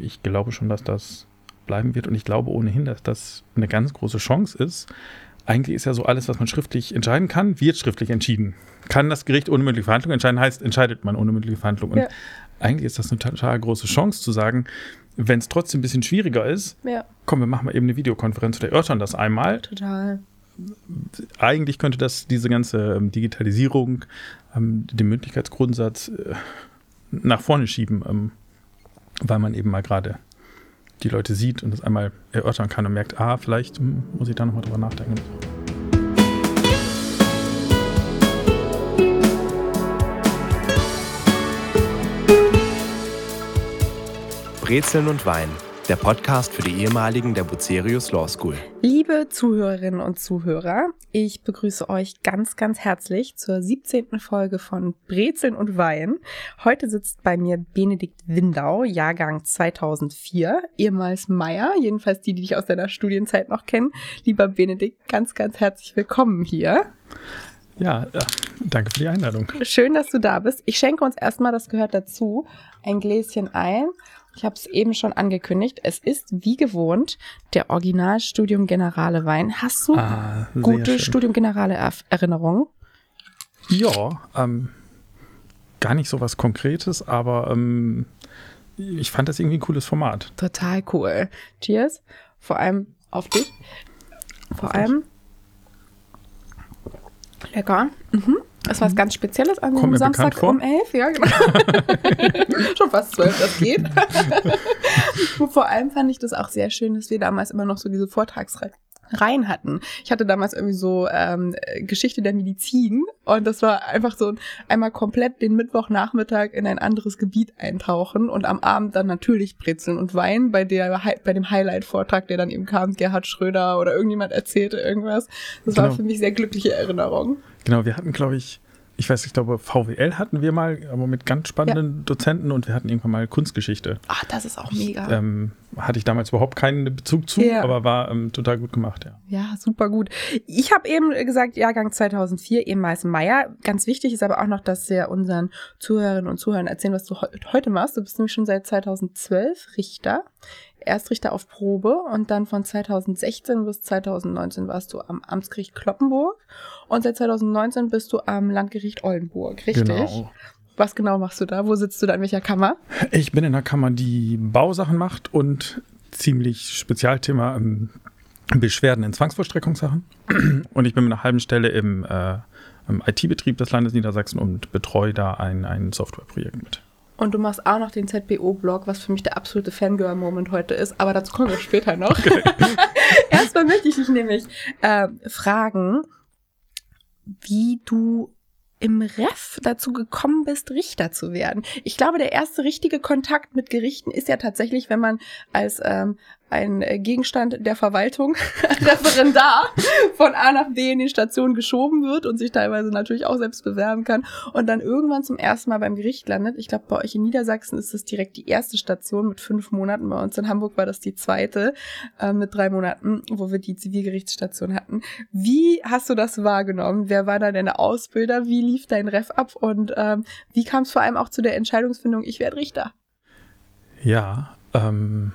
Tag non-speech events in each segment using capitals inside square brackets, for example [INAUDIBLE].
ich glaube schon, dass das bleiben wird und ich glaube ohnehin, dass das eine ganz große Chance ist. Eigentlich ist ja so alles, was man schriftlich entscheiden kann, wird schriftlich entschieden. Kann das Gericht ohne mündliche Verhandlung entscheiden, heißt, entscheidet man ohne mündliche Verhandlung. Und ja. eigentlich ist das eine total große Chance zu sagen, wenn es trotzdem ein bisschen schwieriger ist, ja. komm, wir machen mal eben eine Videokonferenz oder erörtern das einmal. Total. Eigentlich könnte das diese ganze ähm, Digitalisierung, ähm, den Mündlichkeitsgrundsatz äh, nach vorne schieben, ähm, weil man eben mal gerade die Leute sieht und das einmal erörtern kann und merkt, ah, vielleicht hm, muss ich da nochmal drüber nachdenken. Brezeln und Wein der Podcast für die ehemaligen der Bucerius Law School. Liebe Zuhörerinnen und Zuhörer, ich begrüße euch ganz, ganz herzlich zur 17. Folge von Brezeln und Wein. Heute sitzt bei mir Benedikt Windau, Jahrgang 2004, ehemals Meier, jedenfalls die, die dich aus deiner Studienzeit noch kennen. Lieber Benedikt, ganz, ganz herzlich willkommen hier. Ja, danke für die Einladung. Schön, dass du da bist. Ich schenke uns erstmal, das gehört dazu, ein Gläschen ein ich habe es eben schon angekündigt. Es ist wie gewohnt der Originalstudium Generale Wein. Hast du ah, gute schön. Studium Generale Erinnerungen? Ja, ähm, gar nicht so was Konkretes, aber ähm, ich fand das irgendwie ein cooles Format. Total cool. Cheers. Vor allem auf dich. Vor allem. Lecker. Mhm. Das war was ganz Spezielles an einem Samstag um elf, ja, genau. [LAUGHS] Schon fast zwölf, das geht. [LAUGHS] Vor allem fand ich das auch sehr schön, dass wir damals immer noch so diese Vortragsreihe rein hatten. Ich hatte damals irgendwie so ähm, Geschichte der Medizin und das war einfach so einmal komplett den Mittwochnachmittag in ein anderes Gebiet eintauchen und am Abend dann natürlich Brezeln und Wein bei der bei dem Highlight-Vortrag, der dann eben kam, Gerhard Schröder oder irgendjemand erzählte irgendwas. Das genau. war für mich sehr glückliche Erinnerung. Genau, wir hatten, glaube ich, ich weiß, ich glaube, VWL hatten wir mal, aber mit ganz spannenden ja. Dozenten und wir hatten irgendwann mal Kunstgeschichte. Ach, das ist auch mega. Ähm, hatte ich damals überhaupt keinen Bezug zu, ja. aber war ähm, total gut gemacht, ja. Ja, super gut. Ich habe eben gesagt, Jahrgang 2004, ehemals Meier. Ganz wichtig ist aber auch noch, dass wir unseren Zuhörerinnen und Zuhörern erzählen, was du heute machst. Du bist nämlich schon seit 2012 Richter. Erstrichter auf Probe und dann von 2016 bis 2019 warst du am Amtsgericht Kloppenburg und seit 2019 bist du am Landgericht Oldenburg, richtig? Genau. Was genau machst du da? Wo sitzt du da? In welcher Kammer? Ich bin in der Kammer, die Bausachen macht und ziemlich Spezialthema ähm, Beschwerden in Zwangsvollstreckungssachen. Und ich bin mit einer halben Stelle im, äh, im IT-Betrieb des Landes Niedersachsen und betreue da ein, ein Softwareprojekt mit. Und du machst auch noch den ZBO-Blog, was für mich der absolute Fangirl-Moment heute ist. Aber dazu kommen wir später noch. [LAUGHS] Erstmal möchte ich dich nämlich äh, fragen, wie du im Ref dazu gekommen bist, Richter zu werden. Ich glaube, der erste richtige Kontakt mit Gerichten ist ja tatsächlich, wenn man als ähm, ein äh, Gegenstand der Verwaltung, [LAUGHS] Referendar, von A nach B in die Station geschoben wird und sich teilweise natürlich auch selbst bewerben kann und dann irgendwann zum ersten Mal beim Gericht landet. Ich glaube, bei euch in Niedersachsen ist das direkt die erste Station mit fünf Monaten. Bei uns in Hamburg war das die zweite äh, mit drei Monaten, wo wir die Zivilgerichtsstation hatten. Wie hast du das wahrgenommen? Wer war da deine Ausbilder? Wie lief dein Ref ab? Und ähm, wie kam es vor allem auch zu der Entscheidungsfindung, ich werde Richter? Ja, ähm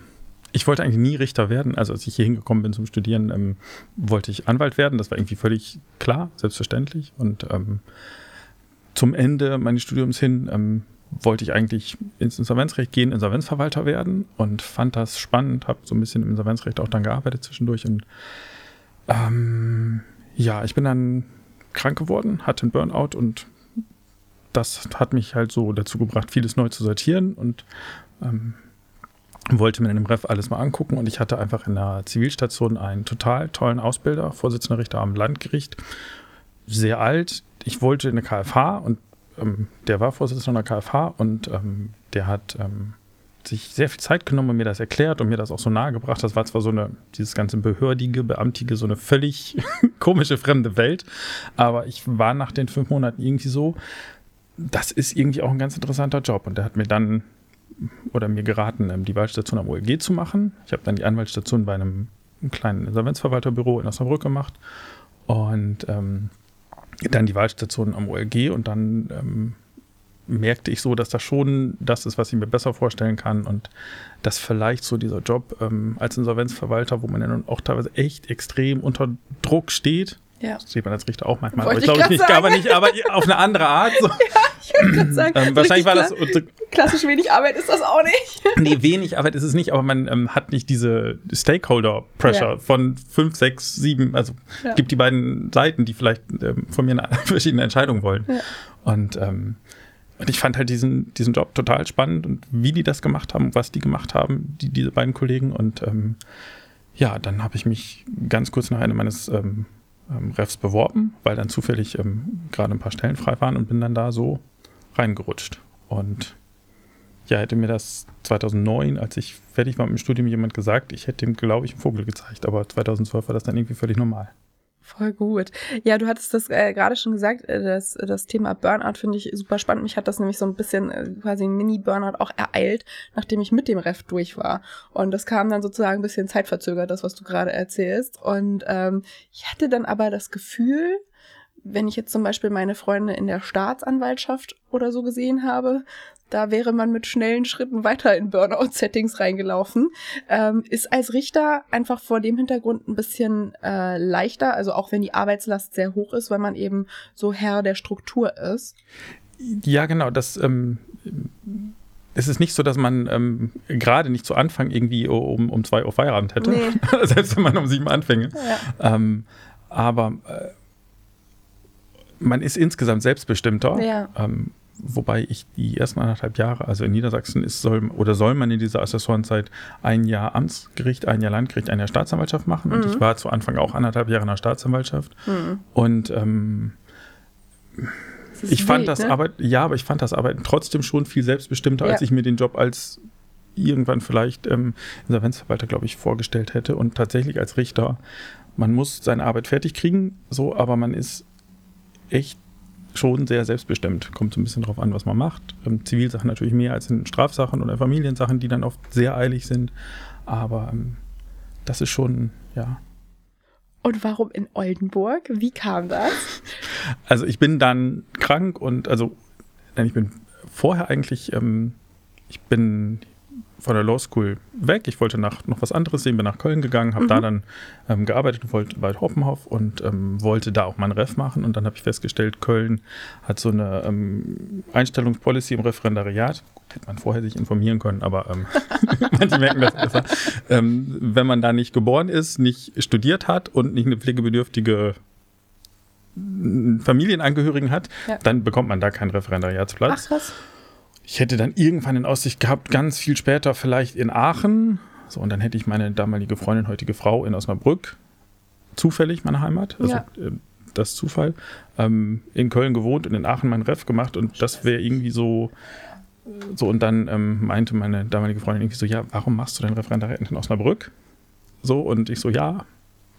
ich wollte eigentlich nie Richter werden. Also als ich hier hingekommen bin zum Studieren, ähm, wollte ich Anwalt werden. Das war irgendwie völlig klar, selbstverständlich. Und ähm, zum Ende meines Studiums hin ähm, wollte ich eigentlich ins Insolvenzrecht gehen, Insolvenzverwalter werden und fand das spannend, habe so ein bisschen im Insolvenzrecht auch dann gearbeitet zwischendurch. Und ähm, ja, ich bin dann krank geworden, hatte einen Burnout und das hat mich halt so dazu gebracht, vieles neu zu sortieren und ähm, wollte mir in dem Ref alles mal angucken und ich hatte einfach in der Zivilstation einen total tollen Ausbilder, Vorsitzender Richter am Landgericht, sehr alt. Ich wollte in eine KFH und ähm, der war Vorsitzender der KFH und ähm, der hat ähm, sich sehr viel Zeit genommen und mir das erklärt und mir das auch so nahegebracht. Das war zwar so eine, dieses ganze behördige, beamtige, so eine völlig [LAUGHS] komische, fremde Welt, aber ich war nach den fünf Monaten irgendwie so, das ist irgendwie auch ein ganz interessanter Job und der hat mir dann oder mir geraten, ähm, die Wahlstation am OLG zu machen. Ich habe dann die Anwaltsstation bei einem, kleinen Insolvenzverwalterbüro in Osnabrück gemacht und ähm, dann die Wahlstation am OLG und dann ähm, merkte ich so, dass das schon das ist, was ich mir besser vorstellen kann und dass vielleicht so dieser Job ähm, als Insolvenzverwalter, wo man ja nun auch teilweise echt extrem unter Druck steht, Ja. das sieht man als Richter auch manchmal, Wollte aber ich ich glaube nicht, aber nicht, aber auf eine andere Art. So. [LAUGHS] Ich wollte gerade sagen, Ähm, so wahrscheinlich war das klassisch wenig Arbeit ist das auch nicht. [LAUGHS] nee, wenig Arbeit ist es nicht, aber man ähm, hat nicht diese Stakeholder-Pressure Ja. von fünf, sechs, sieben, also Ja. gibt die beiden Seiten, die vielleicht ähm, von mir eine, [LAUGHS] verschiedene Entscheidungen wollen. Ja. Und, ähm, und ich fand halt diesen, diesen Job total spannend und wie die das gemacht haben, was die gemacht haben, die, diese beiden Kollegen. Und ähm, ja, dann habe ich mich ganz kurz nach Ende meines ähm, ähm, Refs beworben, weil dann zufällig ähm, gerade ein paar Stellen frei waren und bin dann da so reingerutscht. Und ja, hätte mir das 2009, als ich fertig war mit dem Studium, jemand gesagt, ich hätte ihm, glaube ich, einen Vogel gezeigt. Aber 2012 war das dann irgendwie völlig normal. Voll gut. Ja, du hattest das äh, gerade schon gesagt, äh, das, das Thema Burnout finde ich super spannend. Mich hat das nämlich so ein bisschen äh, quasi ein Mini-Burnout auch ereilt, nachdem ich mit dem Ref durch war. Und das kam dann sozusagen ein bisschen zeitverzögert, das, was du gerade erzählst. Und ähm, ich hatte dann aber das Gefühl, wenn ich jetzt zum Beispiel meine Freunde in der Staatsanwaltschaft oder so gesehen habe, da wäre man mit schnellen Schritten weiter in Burnout-Settings reingelaufen. Ähm, ist als Richter einfach vor dem Hintergrund ein bisschen äh, leichter, also auch wenn die Arbeitslast sehr hoch ist, weil man eben so Herr der Struktur ist. Ja, genau. Das, ähm, es ist nicht so, dass man ähm, gerade nicht zu Anfang irgendwie um, um zwei Uhr Feierabend hätte. Nee. [LAUGHS] Selbst wenn man um sieben anfänge. Ja. Ähm, aber äh, man ist insgesamt selbstbestimmter. Ja. Ähm, wobei ich die ersten anderthalb Jahre, also in Niedersachsen ist, soll oder soll man in dieser Assessorenzeit ein Jahr Amtsgericht, ein Jahr Landgericht, ein Jahr Staatsanwaltschaft machen. Und Mhm. ich war zu Anfang auch anderthalb Jahre in der Staatsanwaltschaft. Hm. Und ähm, ich fand wild, das ne? Arbeit, ja, aber ich fand das Arbeiten trotzdem schon viel selbstbestimmter, als Ja. ich mir den Job als irgendwann vielleicht ähm, Insolvenzverwalter, glaube ich, vorgestellt hätte. Und tatsächlich als Richter, man muss seine Arbeit fertig kriegen, so, aber man ist echt schon sehr selbstbestimmt. Kommt so ein bisschen drauf an, was man macht. Ähm, Zivilsachen natürlich mehr als in Strafsachen oder Familiensachen, die dann oft sehr eilig sind. Aber ähm, das ist schon, ja, Und warum in Oldenburg? Wie kam das? [LAUGHS] Also ich bin dann krank und also nein, ich bin vorher eigentlich, ähm, ich bin von der Law School weg. Ich wollte nach noch was anderes sehen, bin nach Köln gegangen, habe Mhm. da dann ähm, gearbeitet, wollte bei Hoppenhoff und ähm, wollte da auch meinen Ref machen. Und dann habe ich festgestellt, Köln hat so eine ähm, Einstellungspolicy im Referendariat. Gut, hätte man vorher sich informieren können, aber ähm, [LAUGHS] manche merken das besser. Ähm, wenn man da nicht geboren ist, nicht studiert hat und nicht eine pflegebedürftige Familienangehörigen hat, Ja. dann bekommt man da keinen Referendariatsplatz. Ach krass. Ich hätte dann irgendwann in Aussicht gehabt, ganz viel später vielleicht in Aachen. So, und dann hätte ich meine damalige Freundin, heutige Frau in Osnabrück, zufällig meine Heimat, also Ja. äh, das Zufall, ähm, in Köln gewohnt und in Aachen meinen Ref gemacht und das wäre irgendwie so, so und dann ähm, meinte meine damalige Freundin irgendwie so, ja, warum machst du dein Referendariat in Osnabrück? So, und ich so, ja,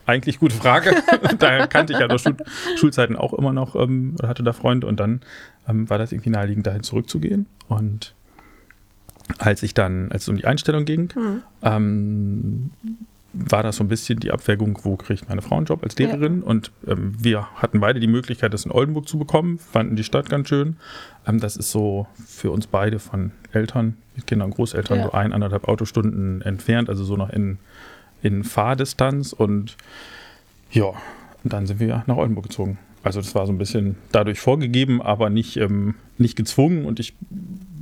eigentlich gute Frage. [LAUGHS] da kannte ich ja durch Schul Schulzeiten auch immer noch, ähm, oder hatte da Freunde und dann ähm, war das irgendwie naheliegend, dahin zurückzugehen. Und als ich dann, als es um die Einstellung ging, Hm. ähm, war das so ein bisschen die Abwägung, wo kriegt meine Frau einen Job als Lehrerin. Und ähm, wir hatten beide die Möglichkeit, das in Oldenburg zu bekommen, fanden die Stadt ganz schön. Ähm, das ist so für uns beide von Eltern, mit Kindern und Großeltern, Ja. so ein, anderthalb Autostunden entfernt, also so noch in, in Fahrdistanz. Und ja, und dann sind wir nach Oldenburg gezogen. Also das war so ein bisschen dadurch vorgegeben, aber nicht, ähm, nicht gezwungen und ich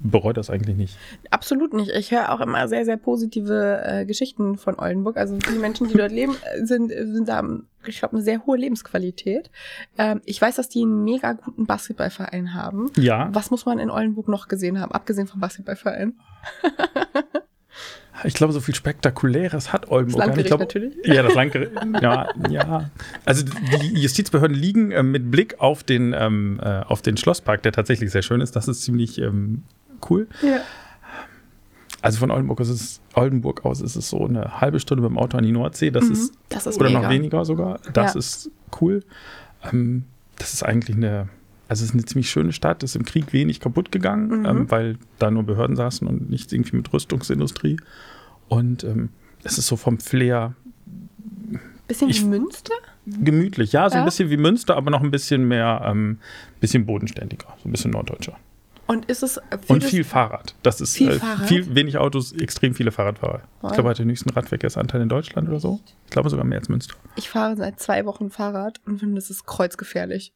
bereue das eigentlich nicht. Absolut nicht. Ich höre auch immer sehr, sehr positive äh, Geschichten von Oldenburg. Also die Menschen, die dort leben, äh, sind, äh, sind haben, ich glaube, eine sehr hohe Lebensqualität. Ähm, ich weiß, dass die einen mega guten Basketballverein haben. Ja, Was muss man in Oldenburg noch gesehen haben, abgesehen vom Basketballverein? [LAUGHS] ich glaube, so viel Spektakuläres hat Das nicht. Ich Landgericht glaube, natürlich. Ja, das Landgericht. ja, ja. Also die Justizbehörden liegen äh, mit Blick auf den, ähm, äh, auf den Schlosspark, der tatsächlich sehr schön ist. Das ist ziemlich ähm, cool. Ja. Also von Oldenburg, ist es, Oldenburg aus ist es so eine halbe Stunde mit dem Auto an die Nordsee. Das Mhm, ist, das ist oder mega. noch weniger sogar. Das Ja. ist cool. Ähm, das ist eigentlich eine, also es ist eine ziemlich schöne Stadt. Ist im Krieg wenig kaputt gegangen, Mhm. ähm, weil da nur Behörden saßen und nichts irgendwie mit Rüstungsindustrie. Und ähm, es ist so vom Flair Bisschen Ich- wie Münster? gemütlich. Ja, so ein Ja. bisschen wie Münster, aber noch ein bisschen mehr, ähm, bisschen bodenständiger, so ein bisschen norddeutscher. Und ist es Und viel Fahrrad. Das ist Viel äh, Fahrrad? viel wenig Autos, extrem viele Fahrradfahrer. Voll. Ich glaube, er hat den höchsten Radverkehrsanteil in Deutschland oder so. Ich glaube sogar mehr als Münster. Ich fahre seit zwei Wochen Fahrrad und finde, das ist kreuzgefährlich.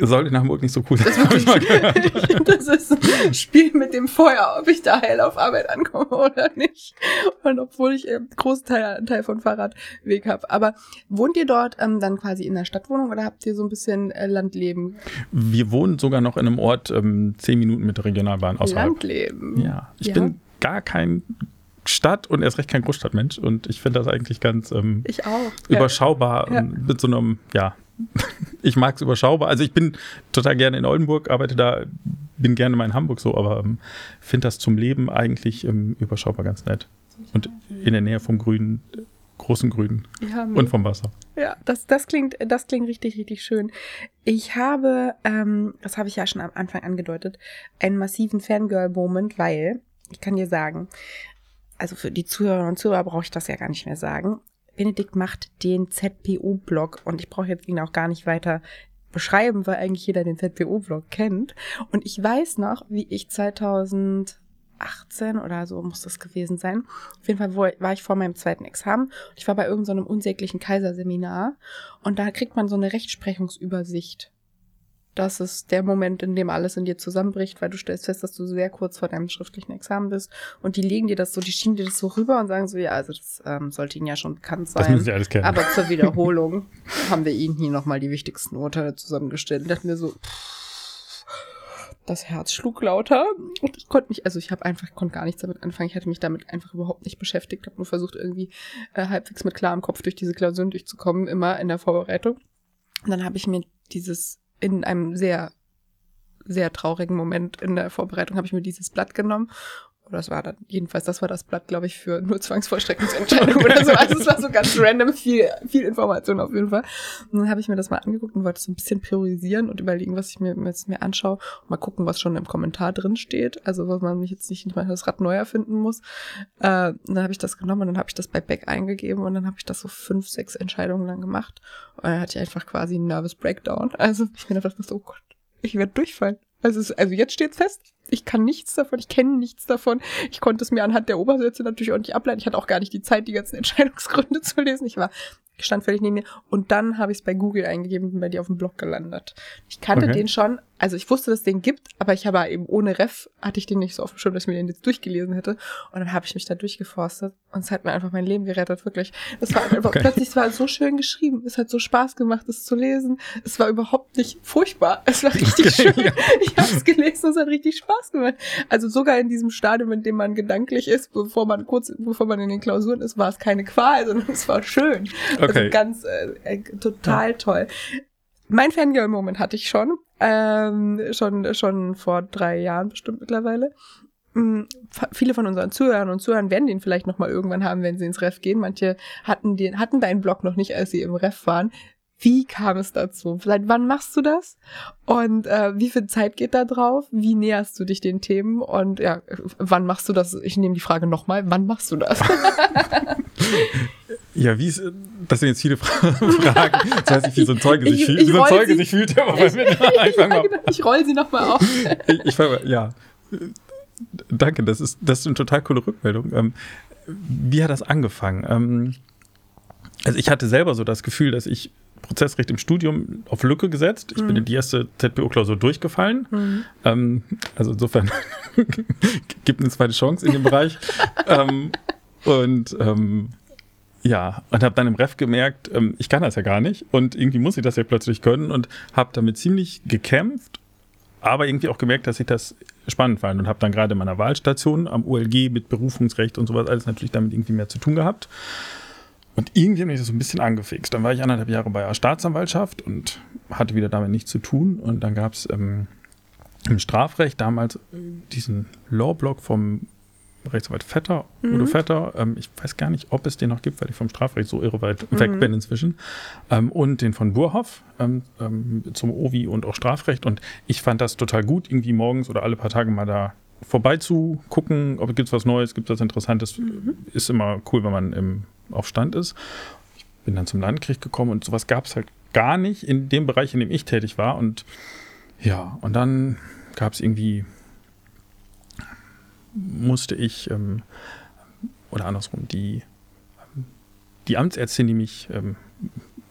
Soll in Hamburg nicht so cool sein, habe ich mal gehört. [LAUGHS] das ist ein Spiel mit dem Feuer, ob ich da heil auf Arbeit ankomme oder nicht. Und obwohl ich einen großen Teil, einen Teil von Fahrradweg habe. Aber wohnt ihr dort ähm, dann quasi in der Stadtwohnung oder habt ihr so ein bisschen äh, Landleben? Wir wohnen sogar noch in einem Ort ähm, zehn Minuten mit der Regionalbahn außerhalb. Landleben. Ja, ich Ja. bin gar kein Stadt- und erst recht kein Großstadtmensch und ich finde das eigentlich ganz ähm, Ich auch. überschaubar Ja. mit so einem, ja, [LAUGHS] ich mag es überschaubar. Also ich bin total gerne in Oldenburg, arbeite da, bin gerne mal in Hamburg so, aber ähm, finde das zum Leben eigentlich ähm, überschaubar ganz nett. Und in der Nähe vom Grünen, großen Grünen Ja, und vom Wasser. Ja, das, das klingt, das klingt richtig, richtig schön. Ich habe, ähm, das habe ich ja schon am Anfang angedeutet, einen massiven Fangirl-Moment, weil, ich kann dir sagen, also für die Zuhörerinnen und Zuhörer brauche ich das ja gar nicht mehr sagen. Benedikt macht den ZPO-Blog und ich brauche jetzt ihn auch gar nicht weiter beschreiben, weil eigentlich jeder den ZPO-Blog kennt. Und ich weiß noch, wie ich 2018 oder so muss das gewesen sein. Auf jeden Fall war ich vor meinem zweiten Examen ich war bei irgendeinem so unsäglichen Kaiserseminar und da kriegt man so eine Rechtsprechungsübersicht. Das ist der Moment, in dem alles in dir zusammenbricht, weil du stellst fest, dass du sehr kurz vor deinem schriftlichen Examen bist und die legen dir das so, die schieben dir das so rüber und sagen so, ja, also das ähm, sollte Ihnen ja schon bekannt Das sein. müssen Sie alles kennen. Aber zur [LAUGHS] Wiederholung haben wir Ihnen hier nochmal die wichtigsten Urteile zusammengestellt. Und dachten wir so, das Herz schlug lauter. Und ich konnte mich, also ich habe einfach, konnte gar nichts damit anfangen. Ich hatte mich damit einfach überhaupt nicht beschäftigt. habe nur versucht, irgendwie äh, halbwegs mit klarem Kopf durch diese Klausuren durchzukommen, immer in der Vorbereitung. Und dann habe ich mir dieses in einem sehr, sehr traurigen Moment in der Vorbereitung, habe ich mir dieses Blatt genommen oder das war dann, jedenfalls, das war das Blatt, glaube ich, für nur Zwangsvollstreckungsentscheidung oder so. Also es war so ganz random, viel, viel Information auf jeden Fall. Und dann habe ich mir das mal angeguckt und wollte so ein bisschen priorisieren und überlegen, was ich mir jetzt mir anschaue mal gucken, was schon im Kommentar drin steht. Also, was man mich jetzt nicht mal das Rad neu erfinden muss. Äh, dann habe ich das genommen und dann habe ich das bei Beck eingegeben und dann habe ich das so fünf, sechs Entscheidungen lang gemacht. Und dann hatte ich einfach quasi einen Nervous Breakdown. Also ich mir gedacht, oh Gott, ich werde durchfallen. Also, es, also jetzt steht's fest. Ich kann nichts davon, ich kenne nichts davon. Ich konnte es mir anhand der Obersätze natürlich auch nicht ableiten. Ich hatte auch gar nicht die Zeit, die ganzen [LAUGHS] Entscheidungsgründe zu lesen. Ich war, ich stand völlig neben mir. Und dann habe ich es bei Google eingegeben und bin bei dir auf dem Blog gelandet. Ich kannte Okay. den schon, also ich wusste, dass es den gibt, aber ich habe eben ohne Ref, hatte ich den nicht so auf dem Schirm, dass ich mir den jetzt durchgelesen hätte. Und dann habe ich mich da durchgeforstet und es hat mir einfach mein Leben gerettet, wirklich. Es war einfach Okay. plötzlich, es war so schön geschrieben. Es hat so Spaß gemacht, es zu lesen. Es war überhaupt nicht furchtbar. Es war richtig Okay, schön. ja. [LAUGHS] Ich habe es gelesen, es hat richtig Spaß gemacht. Also sogar in diesem Stadium, in dem man gedanklich ist, bevor man kurz, bevor man in den Klausuren ist, war es keine Qual, sondern es war schön. Also Okay. ganz äh, äh, total toll. Mein Fangirl-Moment hatte ich schon, ähm, schon, schon vor drei Jahren bestimmt mittlerweile. Mm, Viele von unseren Zuhörern und Zuhörern werden den vielleicht noch mal irgendwann haben, wenn sie ins Ref gehen. Manche hatten den, hatten deinen Blog noch nicht, als sie im Ref waren. Wie kam es dazu? Seit wann machst du das? Und äh, wie viel Zeit geht da drauf? Wie näherst du dich den Themen? Und ja, wann machst du das? Ich nehme die Frage nochmal. Wann machst du das? [LAUGHS] Ja, wie ist, das sind jetzt viele Fra [LAUGHS] Fragen. Das heißt, wie so ein Zeuge sich Ich- fühlt. ich Wie so ein roll Zeuge sie- sich fühlt, aber mit ja, Anfang mal. genau. [LAUGHS] Ich roll sie nochmal auf. [LAUGHS] Ich, ich fange mal, ja. Danke, das ist, das ist eine total coole Rückmeldung. Ähm, wie hat das angefangen? Ähm, also ich hatte selber so das Gefühl, dass ich Prozessrecht im Studium auf Lücke gesetzt. Ich bin in die erste ZPO-Klausur durchgefallen. Ähm, also insofern gibt eine zweite Chance in dem Bereich. ähm, und ähm, ja, und habe dann im Ref gemerkt, ähm, ich kann das ja gar nicht und irgendwie muss ich das ja plötzlich können und habe damit ziemlich gekämpft, aber irgendwie auch gemerkt, dass ich das spannend fand und habe dann gerade in meiner Wahlstation am OLG mit Berufungsrecht und sowas alles natürlich damit irgendwie mehr zu tun gehabt. Und irgendwie hat mich das so ein bisschen angefixt. Dann war ich anderthalb Jahre bei der Staatsanwaltschaft und hatte wieder damit nichts zu tun. Und dann gab es ähm, im Strafrecht damals äh, diesen Law-Blog vom Rechtsanwalt Vetter, Udo Vetter. Ähm, ich weiß gar nicht, ob es den noch gibt, weil ich vom Strafrecht so irre weit weg bin inzwischen. Ähm, und den von Burhoff ähm, ähm, zum OVI und auch Strafrecht. Und ich fand das total gut, irgendwie morgens oder alle paar Tage mal da vorbeizugucken, ob es was Neues, gibt es was Interessantes. Ist immer cool, wenn man im, auf Stand ist. Ich bin dann zum Landgericht gekommen und sowas gab es halt gar nicht in dem Bereich, in dem ich tätig war. Und ja, und dann gab es irgendwie musste ich, ähm, oder andersrum, die, die Amtsärztin, die mich ähm,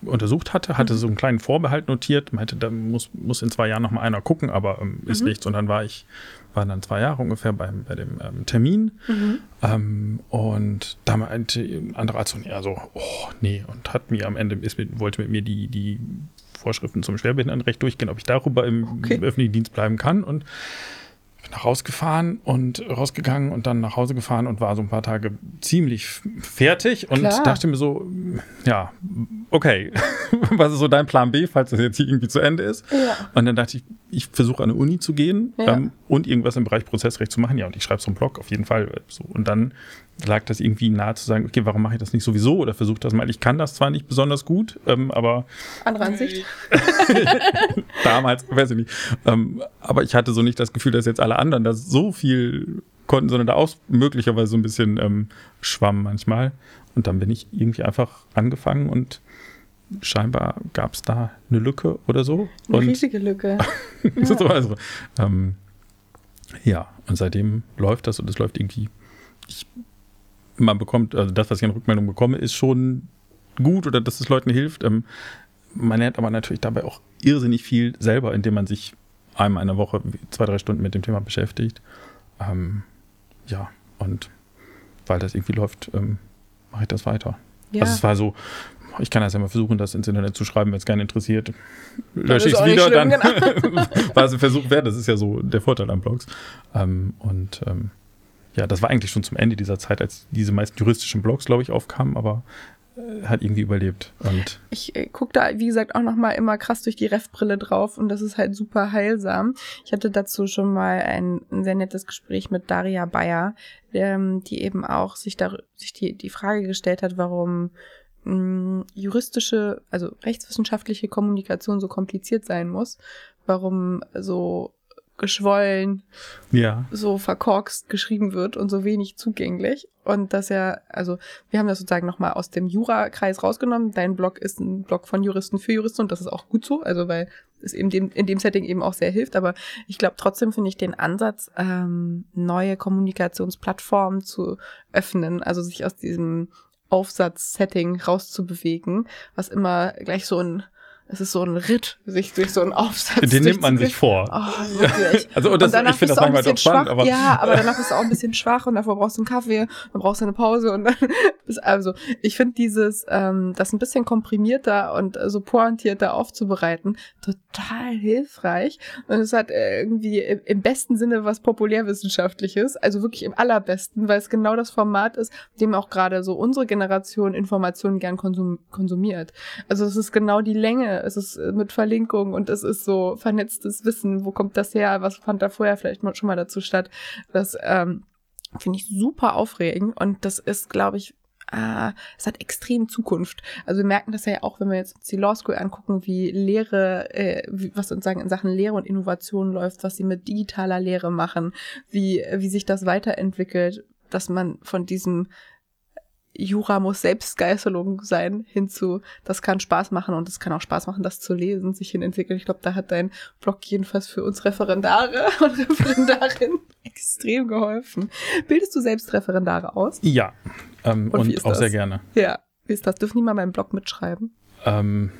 untersucht hatte, hatte mhm. so einen kleinen Vorbehalt notiert, meinte, da muss, muss in zwei Jahren noch mal einer gucken, aber ähm, ist mhm. nichts. Und dann war ich, waren dann zwei Jahre ungefähr beim, bei dem ähm, Termin. Mhm. Ähm, und da meinte ein anderer Arzt, ja, so, oh, nee, und hat mir am Ende, ist mit, wollte mit mir die, die Vorschriften zum Schwerbehindertenrecht durchgehen, ob ich darüber im okay. öffentlichen Dienst bleiben kann. Und nach rausgefahren und rausgegangen und dann nach Hause gefahren und war so ein paar Tage ziemlich fertig und Klar. dachte mir so, ja, okay, [LAUGHS] was ist so dein Plan B, falls das jetzt hier irgendwie zu Ende ist? Ja. Und dann dachte ich, ich versuche an eine Uni zu gehen ja. ähm, und irgendwas im Bereich Prozessrecht zu machen. Ja, und ich schreibe so einen Blog auf jeden Fall. So. Und dann lag das irgendwie nahe zu sagen, okay, warum mache ich das nicht sowieso oder versuche das mal. Ich kann das zwar nicht besonders gut, ähm, aber. Andere Ansicht. [LAUGHS] damals, weiß ich nicht. Ähm, aber ich hatte so nicht das Gefühl, dass jetzt alle anderen das so viel konnten, sondern da auch möglicherweise so ein bisschen ähm, schwamm manchmal. Und dann bin ich irgendwie einfach angefangen und scheinbar gab es da eine Lücke oder so. Eine und riesige Lücke. [LAUGHS] so, also, ähm, ja, und seitdem läuft das und es läuft irgendwie. Ich, man bekommt, also das, was ich an Rückmeldung bekomme, ist schon gut oder dass es Leuten hilft. Ähm, man lernt aber natürlich dabei auch irrsinnig viel selber, indem man sich einmal in der Woche zwei, drei Stunden mit dem Thema beschäftigt. Ähm, ja, und weil das irgendwie läuft, ähm, mache ich das weiter. Ja. Also es war so, ich kann das ja mal versuchen, das ins Internet zu schreiben, wenn es gerne interessiert. Lösche ich es wieder, schlimm, dann genau. [LAUGHS] war es ein Versuch wert. Das ist ja so der Vorteil an Blogs. Ähm, und ähm, ja, das war eigentlich schon zum Ende dieser Zeit, als diese meisten juristischen Blogs, glaube ich, aufkamen, aber äh, hat irgendwie überlebt. Und ich äh, gucke da, wie gesagt, auch noch mal immer krass durch die Refbrille drauf und das ist halt super heilsam. Ich hatte dazu schon mal ein, ein sehr nettes Gespräch mit Daria Bayer, ähm, die eben auch sich, da, sich die, die Frage gestellt hat, warum mh, juristische, also rechtswissenschaftliche Kommunikation so kompliziert sein muss, warum so geschwollen, ja. so verkorkst geschrieben wird und so wenig zugänglich. Und dass er, also wir haben das sozusagen nochmal aus dem Jura-Kreis rausgenommen. Dein Blog ist ein Blog von Juristen für Juristen und das ist auch gut so, also weil es eben dem, in dem Setting eben auch sehr hilft. Aber ich glaube trotzdem finde ich den Ansatz, ähm, neue Kommunikationsplattformen zu öffnen, also sich aus diesem Aufsatz-Setting rauszubewegen, was immer gleich so ein es ist so ein Ritt, sich durch so einen Aufsatz. Den nimmt man sich vor. Oh, wirklich. [LAUGHS] also, und das, und ich finde das manchmal doch spannend. Aber ja, aber danach bist du auch ein bisschen schwach und davor brauchst du einen Kaffee, dann brauchst du eine Pause und dann [LAUGHS] bist also, ich finde dieses, ähm, das ein bisschen komprimierter und so pointierter aufzubereiten, total hilfreich. Und es hat irgendwie im besten Sinne was populärwissenschaftliches, also wirklich im allerbesten, weil es genau das Format ist, dem auch gerade so unsere Generation Informationen gern konsum konsumiert. Also es ist genau die Länge es ist äh, mit Verlinkung und es ist so vernetztes Wissen. Wo kommt das her? Was fand da vorher vielleicht schon mal dazu statt? Das ähm, finde ich super aufregend und das ist, glaube ich, äh, es hat extrem Zukunft. Also wir merken das ja auch, wenn wir jetzt die Law School angucken, wie Lehre, äh, wie, was sozusagen in Sachen Lehre und Innovation läuft, was sie mit digitaler Lehre machen, wie, wie sich das weiterentwickelt, dass man von diesem Jura muss Selbstgeißelung sein, hinzu, das kann Spaß machen und es kann auch Spaß machen, das zu lesen, sich hin entwickeln. Ich glaube, da hat dein Blog jedenfalls für uns Referendare [LAUGHS] und Referendarinnen [LAUGHS] extrem geholfen. Bildest du selbst Referendare aus? Ja, ähm, und, und auch das? sehr gerne. Ja, wie ist das? Dürfen die mal meinen Blog mitschreiben? Ähm,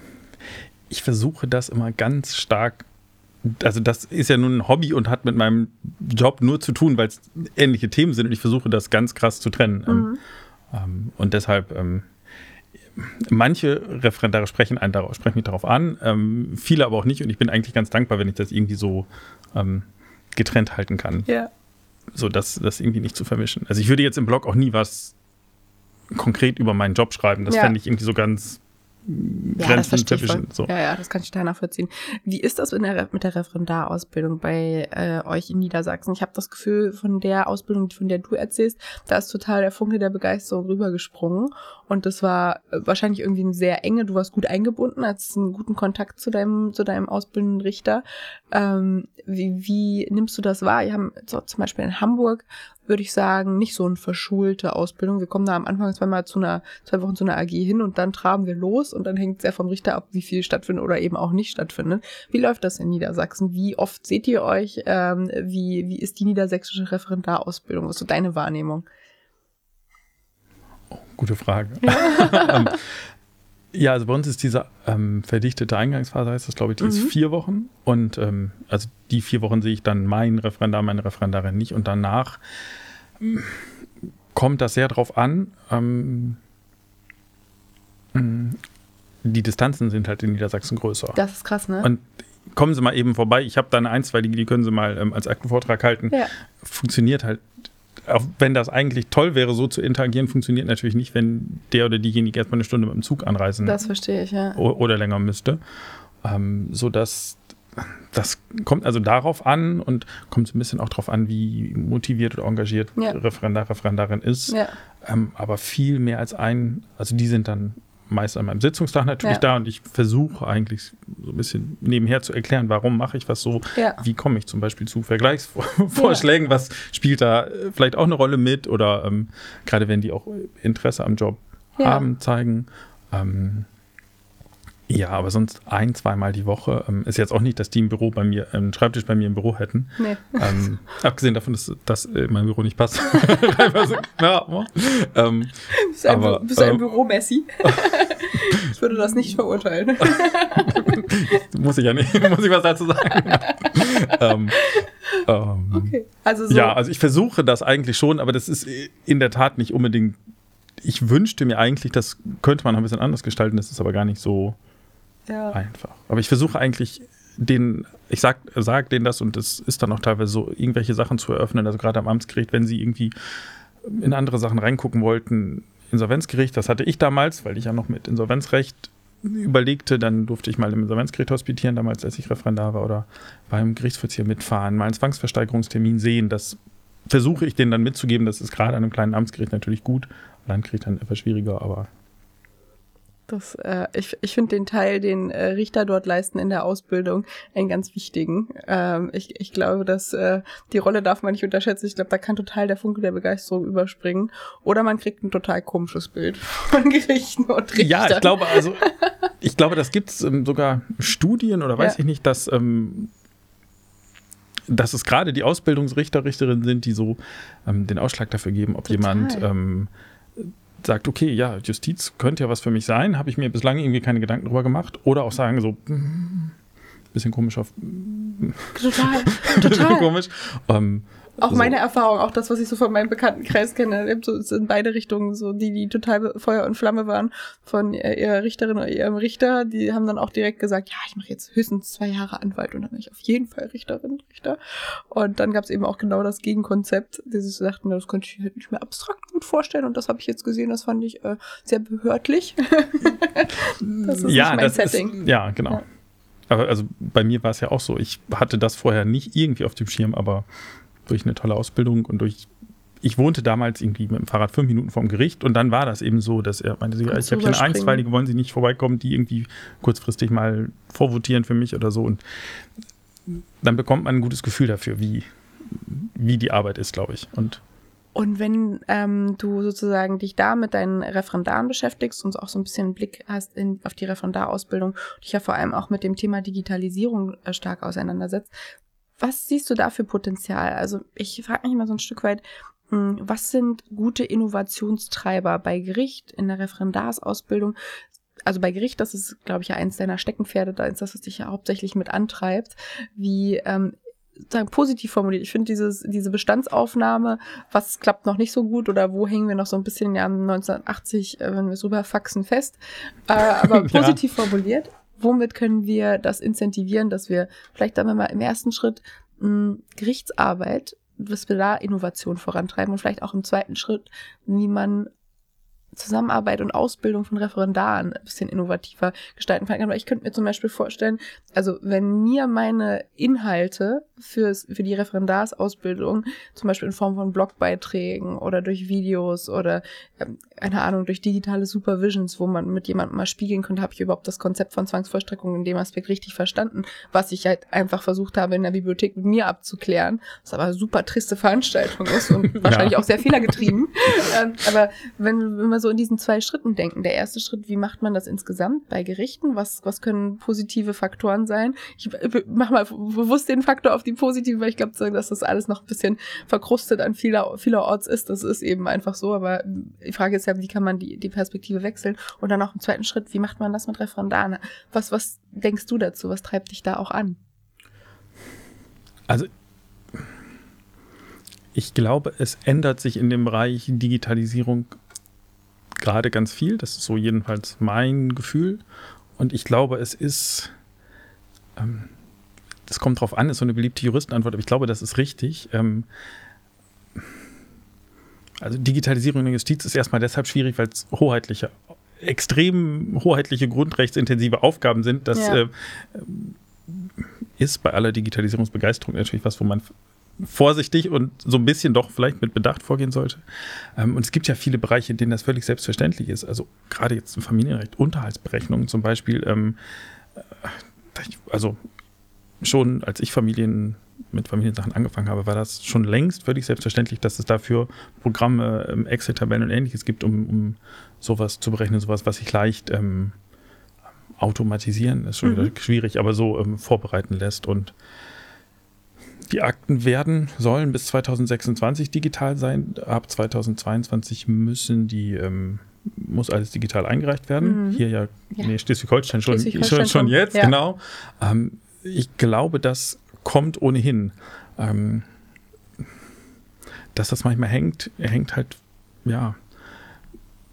ich versuche das immer ganz stark also das ist ja nun ein Hobby und hat mit meinem Job nur zu tun, weil es ähnliche Themen sind und ich versuche das ganz krass zu trennen. Ähm, mhm. Ähm, und deshalb, ähm, manche Referendare sprechen, einen darauf, sprechen mich darauf an, ähm, viele aber auch nicht. Und ich bin eigentlich ganz dankbar, wenn ich das irgendwie so ähm, getrennt halten kann. Ja. So, dass das irgendwie nicht zu vermischen. Also ich würde jetzt im Blog auch nie was konkret über meinen Job schreiben. Das ja. fände ich irgendwie so ganz ja, ich so. Ja, ja, das kann ich total nachvollziehen. Wie ist das der, mit der Referendarausbildung bei äh, euch in Niedersachsen? Ich habe das Gefühl, von der Ausbildung, von der du erzählst, da ist total der Funke der Begeisterung rübergesprungen. Und das war äh, wahrscheinlich irgendwie eine sehr enge, du warst gut eingebunden, hattest einen guten Kontakt zu deinem, zu deinem ausbildenden Richter. Ähm, wie, wie nimmst du das wahr? Wir haben so, zum Beispiel in Hamburg würde ich sagen, nicht so eine verschulte Ausbildung. Wir kommen da am Anfang zweimal zu einer, zwei Wochen zu einer AG hin und dann traben wir los und dann hängt sehr vom Richter ab, wie viel stattfindet oder eben auch nicht stattfindet. Wie läuft das in Niedersachsen? Wie oft seht ihr euch? Ähm, wie, wie ist die niedersächsische Referendarausbildung? Was ist so deine Wahrnehmung? Gute Frage. [LAUGHS] Ja. Ähm, ja, also bei uns ist diese ähm, verdichtete Eingangsphase, heißt das, glaube ich, die mhm. ist vier Wochen. Und ähm, also die vier Wochen sehe ich dann meinen Referendar, meine Referendarin nicht. Und danach ähm, kommt das sehr drauf an. Ähm, mm, die Distanzen sind halt in Niedersachsen größer. Das ist krass, ne? Und kommen Sie mal eben vorbei. Ich habe da eine einstweilige, die können Sie mal ähm, als Aktenvortrag halten. Ja. Funktioniert halt auch wenn das eigentlich toll wäre, so zu interagieren, funktioniert natürlich nicht, wenn der oder diejenige erstmal eine Stunde mit dem Zug anreisen. Das verstehe ich, ja. Oder länger müsste. Ähm, so dass das kommt also darauf an und kommt so ein bisschen auch darauf an, wie motiviert oder engagiert ja. Referendar, Referendarin ist. Ja. Ähm, aber viel mehr als ein, also die sind dann meist an meinem Sitzungstag natürlich ja. da und ich versuche eigentlich so ein bisschen nebenher zu erklären, warum mache ich was so, ja. wie komme ich zum Beispiel zu Vergleichsvorschlägen, ja. was spielt da äh, vielleicht auch eine Rolle mit oder ähm, gerade wenn die auch Interesse am Job haben, zeigen. Ähm, ja, aber sonst ein, zweimal die Woche. Ähm, ist jetzt auch nicht, dass die im Büro bei mir, einen Schreibtisch bei mir im Büro hätten. Nee. Ähm, [LAUGHS] abgesehen davon, dass das in mein Büro nicht passt. [LAUGHS] ja, ähm, bist du aber, ein, bist ein ähm, Büro-Messi? [LAUGHS] ich würde das nicht verurteilen. muss ich ja nicht, muss ich was dazu sagen. ähm, ähm, okay. Also so. Ja, also ich versuche das eigentlich schon, aber das ist in der Tat nicht unbedingt ich wünschte mir eigentlich, das könnte man ein bisschen anders gestalten, das ist aber gar nicht so ja. einfach. Aber ich versuche eigentlich den, ich sag, sag denen das und es ist dann auch teilweise so, irgendwelche Sachen zu eröffnen. Also gerade am Amtsgericht, wenn sie irgendwie in andere Sachen reingucken wollten, Insolvenzgericht, das hatte ich damals, weil ich ja noch mit Insolvenzrecht überlegte, dann durfte ich mal im Insolvenzgericht hospitieren, damals als ich Referendar war, oder beim Gerichtsvollzieher mitfahren, mal einen Zwangsversteigerungstermin sehen. Das versuche ich denen dann mitzugeben. Das ist gerade an einem kleinen Amtsgericht natürlich gut. Landgericht dann etwas schwieriger, aber das, äh, ich ich finde den Teil, den äh, Richter dort leisten in der Ausbildung, einen ganz wichtigen. Ähm, ich, ich glaube, dass äh, die Rolle darf man nicht unterschätzen. Ich glaube, da kann total der Funke der Begeisterung überspringen. Oder man kriegt ein total komisches Bild [LAUGHS] von Gerichten und Richtern. Ja, ich glaube, also [LAUGHS] ich glaube, das gibt es ähm, sogar Studien oder weiß ja. ich nicht, dass ähm, dass es gerade die Ausbildungsrichter, Richterinnen sind, die so ähm, den Ausschlag dafür geben, ob Total. jemand ähm, sagt, okay, ja, Justiz könnte ja was für mich sein, habe ich mir bislang irgendwie keine Gedanken drüber gemacht. Oder auch sagen so, mm, bisschen komisch auf. Total, [LAUGHS] total. komisch. Ähm, auch so. meine Erfahrung, auch das, was ich so von meinem Bekanntenkreis kenne, so in beide Richtungen, so die, die total Feuer und Flamme waren von ihrer Richterin oder ihrem Richter, die haben dann auch direkt gesagt, ja, ich mache jetzt höchstens zwei Jahre Anwalt und dann bin ich auf jeden Fall Richterin, Richter. Und dann gab es eben auch genau das Gegenkonzept, die sich sagten, das könnte ich nicht mehr abstrakt gut vorstellen und das habe ich jetzt gesehen, das fand ich äh, sehr behördlich. [LAUGHS] das ist ja, nicht mein Setting. Ist, ja, genau. Ja. Aber also bei mir war es ja auch so, ich hatte das vorher nicht irgendwie auf dem Schirm, aber durch eine tolle Ausbildung und durch ich wohnte damals irgendwie mit dem Fahrrad fünf Minuten vom Gericht und dann war das eben so, dass er meinte, ich habe hier eine Einstweilige, wollen Sie nicht vorbeikommen, die irgendwie kurzfristig mal vorvotieren für mich oder so und dann bekommt man ein gutes Gefühl dafür, wie, wie die Arbeit ist, glaube ich. Und und wenn ähm, du sozusagen dich da mit deinen Referendaren beschäftigst und auch so ein bisschen einen Blick hast in, auf die Referendarausbildung, dich ja vor allem auch mit dem Thema Digitalisierung äh, stark auseinandersetzt, was siehst du da für Potenzial? Also ich frage mich immer so ein Stück weit, hm, was sind gute Innovationstreiber bei Gericht, in der Referendarsausbildung? Also bei Gericht, das ist, glaube ich, ja eins deiner Steckenpferde, da ist das, was dich ja hauptsächlich mit antreibt, wie ähm, sagen, positiv formuliert. Ich finde dieses, diese Bestandsaufnahme, was klappt noch nicht so gut oder wo hängen wir noch so ein bisschen im Jahr 1980, äh, wenn wir es rüberfaxen, fest. Äh, aber [LAUGHS] positiv ja. formuliert womit können wir das incentivieren, dass wir vielleicht dann mal im ersten Schritt mh, hm, Gerichtsarbeit, dass wir da Innovation vorantreiben und vielleicht auch im zweiten Schritt, wie man Zusammenarbeit und Ausbildung von Referendaren ein bisschen innovativer gestalten kann. Aber ich könnte mir zum Beispiel vorstellen, also wenn mir meine Inhalte fürs, für die Referendarsausbildung, zum Beispiel in Form von Blogbeiträgen oder durch Videos oder, ähm, keine Ahnung, durch digitale Supervisions, wo man mit jemandem mal spiegeln könnte, habe ich überhaupt das Konzept von Zwangsvollstreckung in dem Aspekt richtig verstanden, was ich halt einfach versucht habe, in der Bibliothek mit mir abzuklären, was aber eine super triste Veranstaltung ist und [LAUGHS] wahrscheinlich ja. auch sehr fehlergetrieben. [LAUGHS] ähm, aber wenn, wenn wir so in diesen zwei Schritten denken, der erste Schritt, wie macht man das insgesamt bei Gerichten? Was, was können positive Faktoren sein? Ich mach mal bewusst den Faktor auf die positive, weil ich glaube, dass das alles noch ein bisschen verkrustet an vieler, vielerorts ist. Das ist eben einfach so. Aber die Frage ist ja, wie kann man die, die Perspektive wechseln? Und dann auch im zweiten Schritt, wie macht man das mit Referendaren? Was, was denkst du dazu? Was treibt dich da auch an? Also ich glaube, es ändert sich in dem Bereich Digitalisierung gerade ganz viel. Das ist so jedenfalls mein Gefühl. Und ich glaube, es ist ähm, das kommt drauf an, ist so eine beliebte Juristenantwort, aber ich glaube, das ist richtig. Ähm, also Digitalisierung in der Justiz ist erstmal deshalb schwierig, weil es hoheitliche, extrem hoheitliche, grundrechtsintensive Aufgaben sind. Das ja. äh, ist bei aller Digitalisierungsbegeisterung natürlich was, wo man vorsichtig und so ein bisschen doch vielleicht mit Bedacht vorgehen sollte. Ähm, und es gibt ja viele Bereiche, in denen das völlig selbstverständlich ist. Also gerade jetzt im Familienrecht, Unterhaltsberechnungen zum Beispiel. Ähm, äh, also schon, als ich Familien mit Familiensachen angefangen habe, war das schon längst völlig selbstverständlich, dass es dafür Programme, ähm, Excel-Tabellen und ähnliches gibt, um, um sowas zu berechnen, sowas, was sich leicht ähm, automatisieren, ist schon mhm. wieder schwierig, aber so ähm, vorbereiten lässt. Und die Akten werden, sollen bis 2026 digital sein. Ab 2022 müssen die ähm, muss alles digital eingereicht werden. Mhm. Hier ja, ja. nee, Schleswig-Holstein schon, Schleswig schon, schon, jetzt, ja. genau. Ähm, ich glaube, das kommt ohnehin. Ähm, dass das manchmal hängt, hängt halt, ja,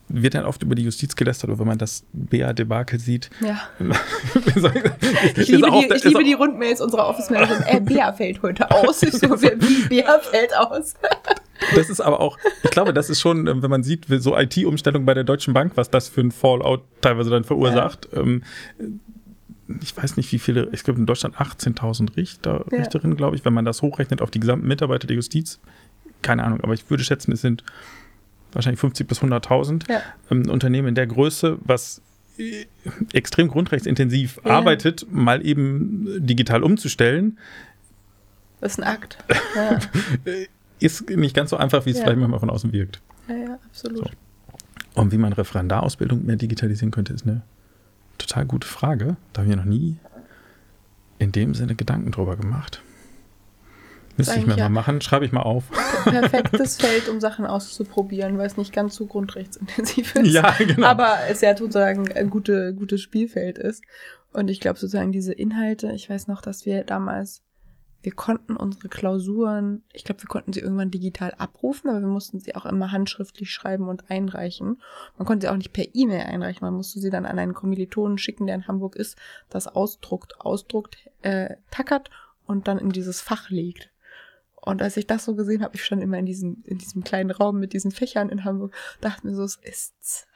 wird dann oft über die Justiz gelästert, aber wenn man das Bea-Debakel sieht. Ja. [LAUGHS] ich liebe, die, ich liebe die Rundmails unserer Office-Managerin. Äh, Bea fällt heute aus. Ich so, wie Bea fällt aus. das ist aber auch, ich glaube, das ist schon, wenn man sieht, so IT-Umstellung bei der Deutschen Bank, was das für ein Fallout teilweise dann verursacht. Ja. Ähm, ich weiß nicht, wie viele, ich glaube in Deutschland 18.000 Richter, ja. Richterinnen, glaube ich, wenn man das hochrechnet auf die gesamten Mitarbeiter der Justiz. Keine Ahnung, aber ich würde schätzen, es sind wahrscheinlich 50 bis 100.000 ja. ähm, Unternehmen in der Größe, was äh, extrem grundrechtsintensiv ja. arbeitet, mal eben digital umzustellen. Das ist ein Akt. [LAUGHS] Ja. ist nicht ganz so einfach, wie es vielleicht manchmal von außen wirkt. Ja, ja, absolut. So. Und wie man Referendarausbildung mehr digitalisieren könnte, ist eine total gute Frage. Da habe ich mir noch nie in dem Sinne Gedanken drüber gemacht. Müsste ich mir ja mal machen, schreibe ich mal auf. Perfektes [LAUGHS] Feld, um Sachen auszuprobieren, weil es nicht ganz so grundrechtsintensiv [LAUGHS] ist. Ja, genau. Aber es ja sozusagen ein gute, gutes Spielfeld ist. Und ich glaube sozusagen diese Inhalte, ich weiß noch, dass wir damals wir konnten unsere Klausuren, ich glaube, wir konnten sie irgendwann digital abrufen, aber wir mussten sie auch immer handschriftlich schreiben und einreichen. Man konnte sie auch nicht per E-Mail einreichen, man musste sie dann an einen Kommilitonen schicken, der in Hamburg ist, das ausdruckt, ausdruckt, äh, tackert und dann in dieses Fach legt. Und als ich das so gesehen habe, ich stand immer in diesem, in diesem kleinen Raum mit diesen Fächern in Hamburg, dachte mir so, es ist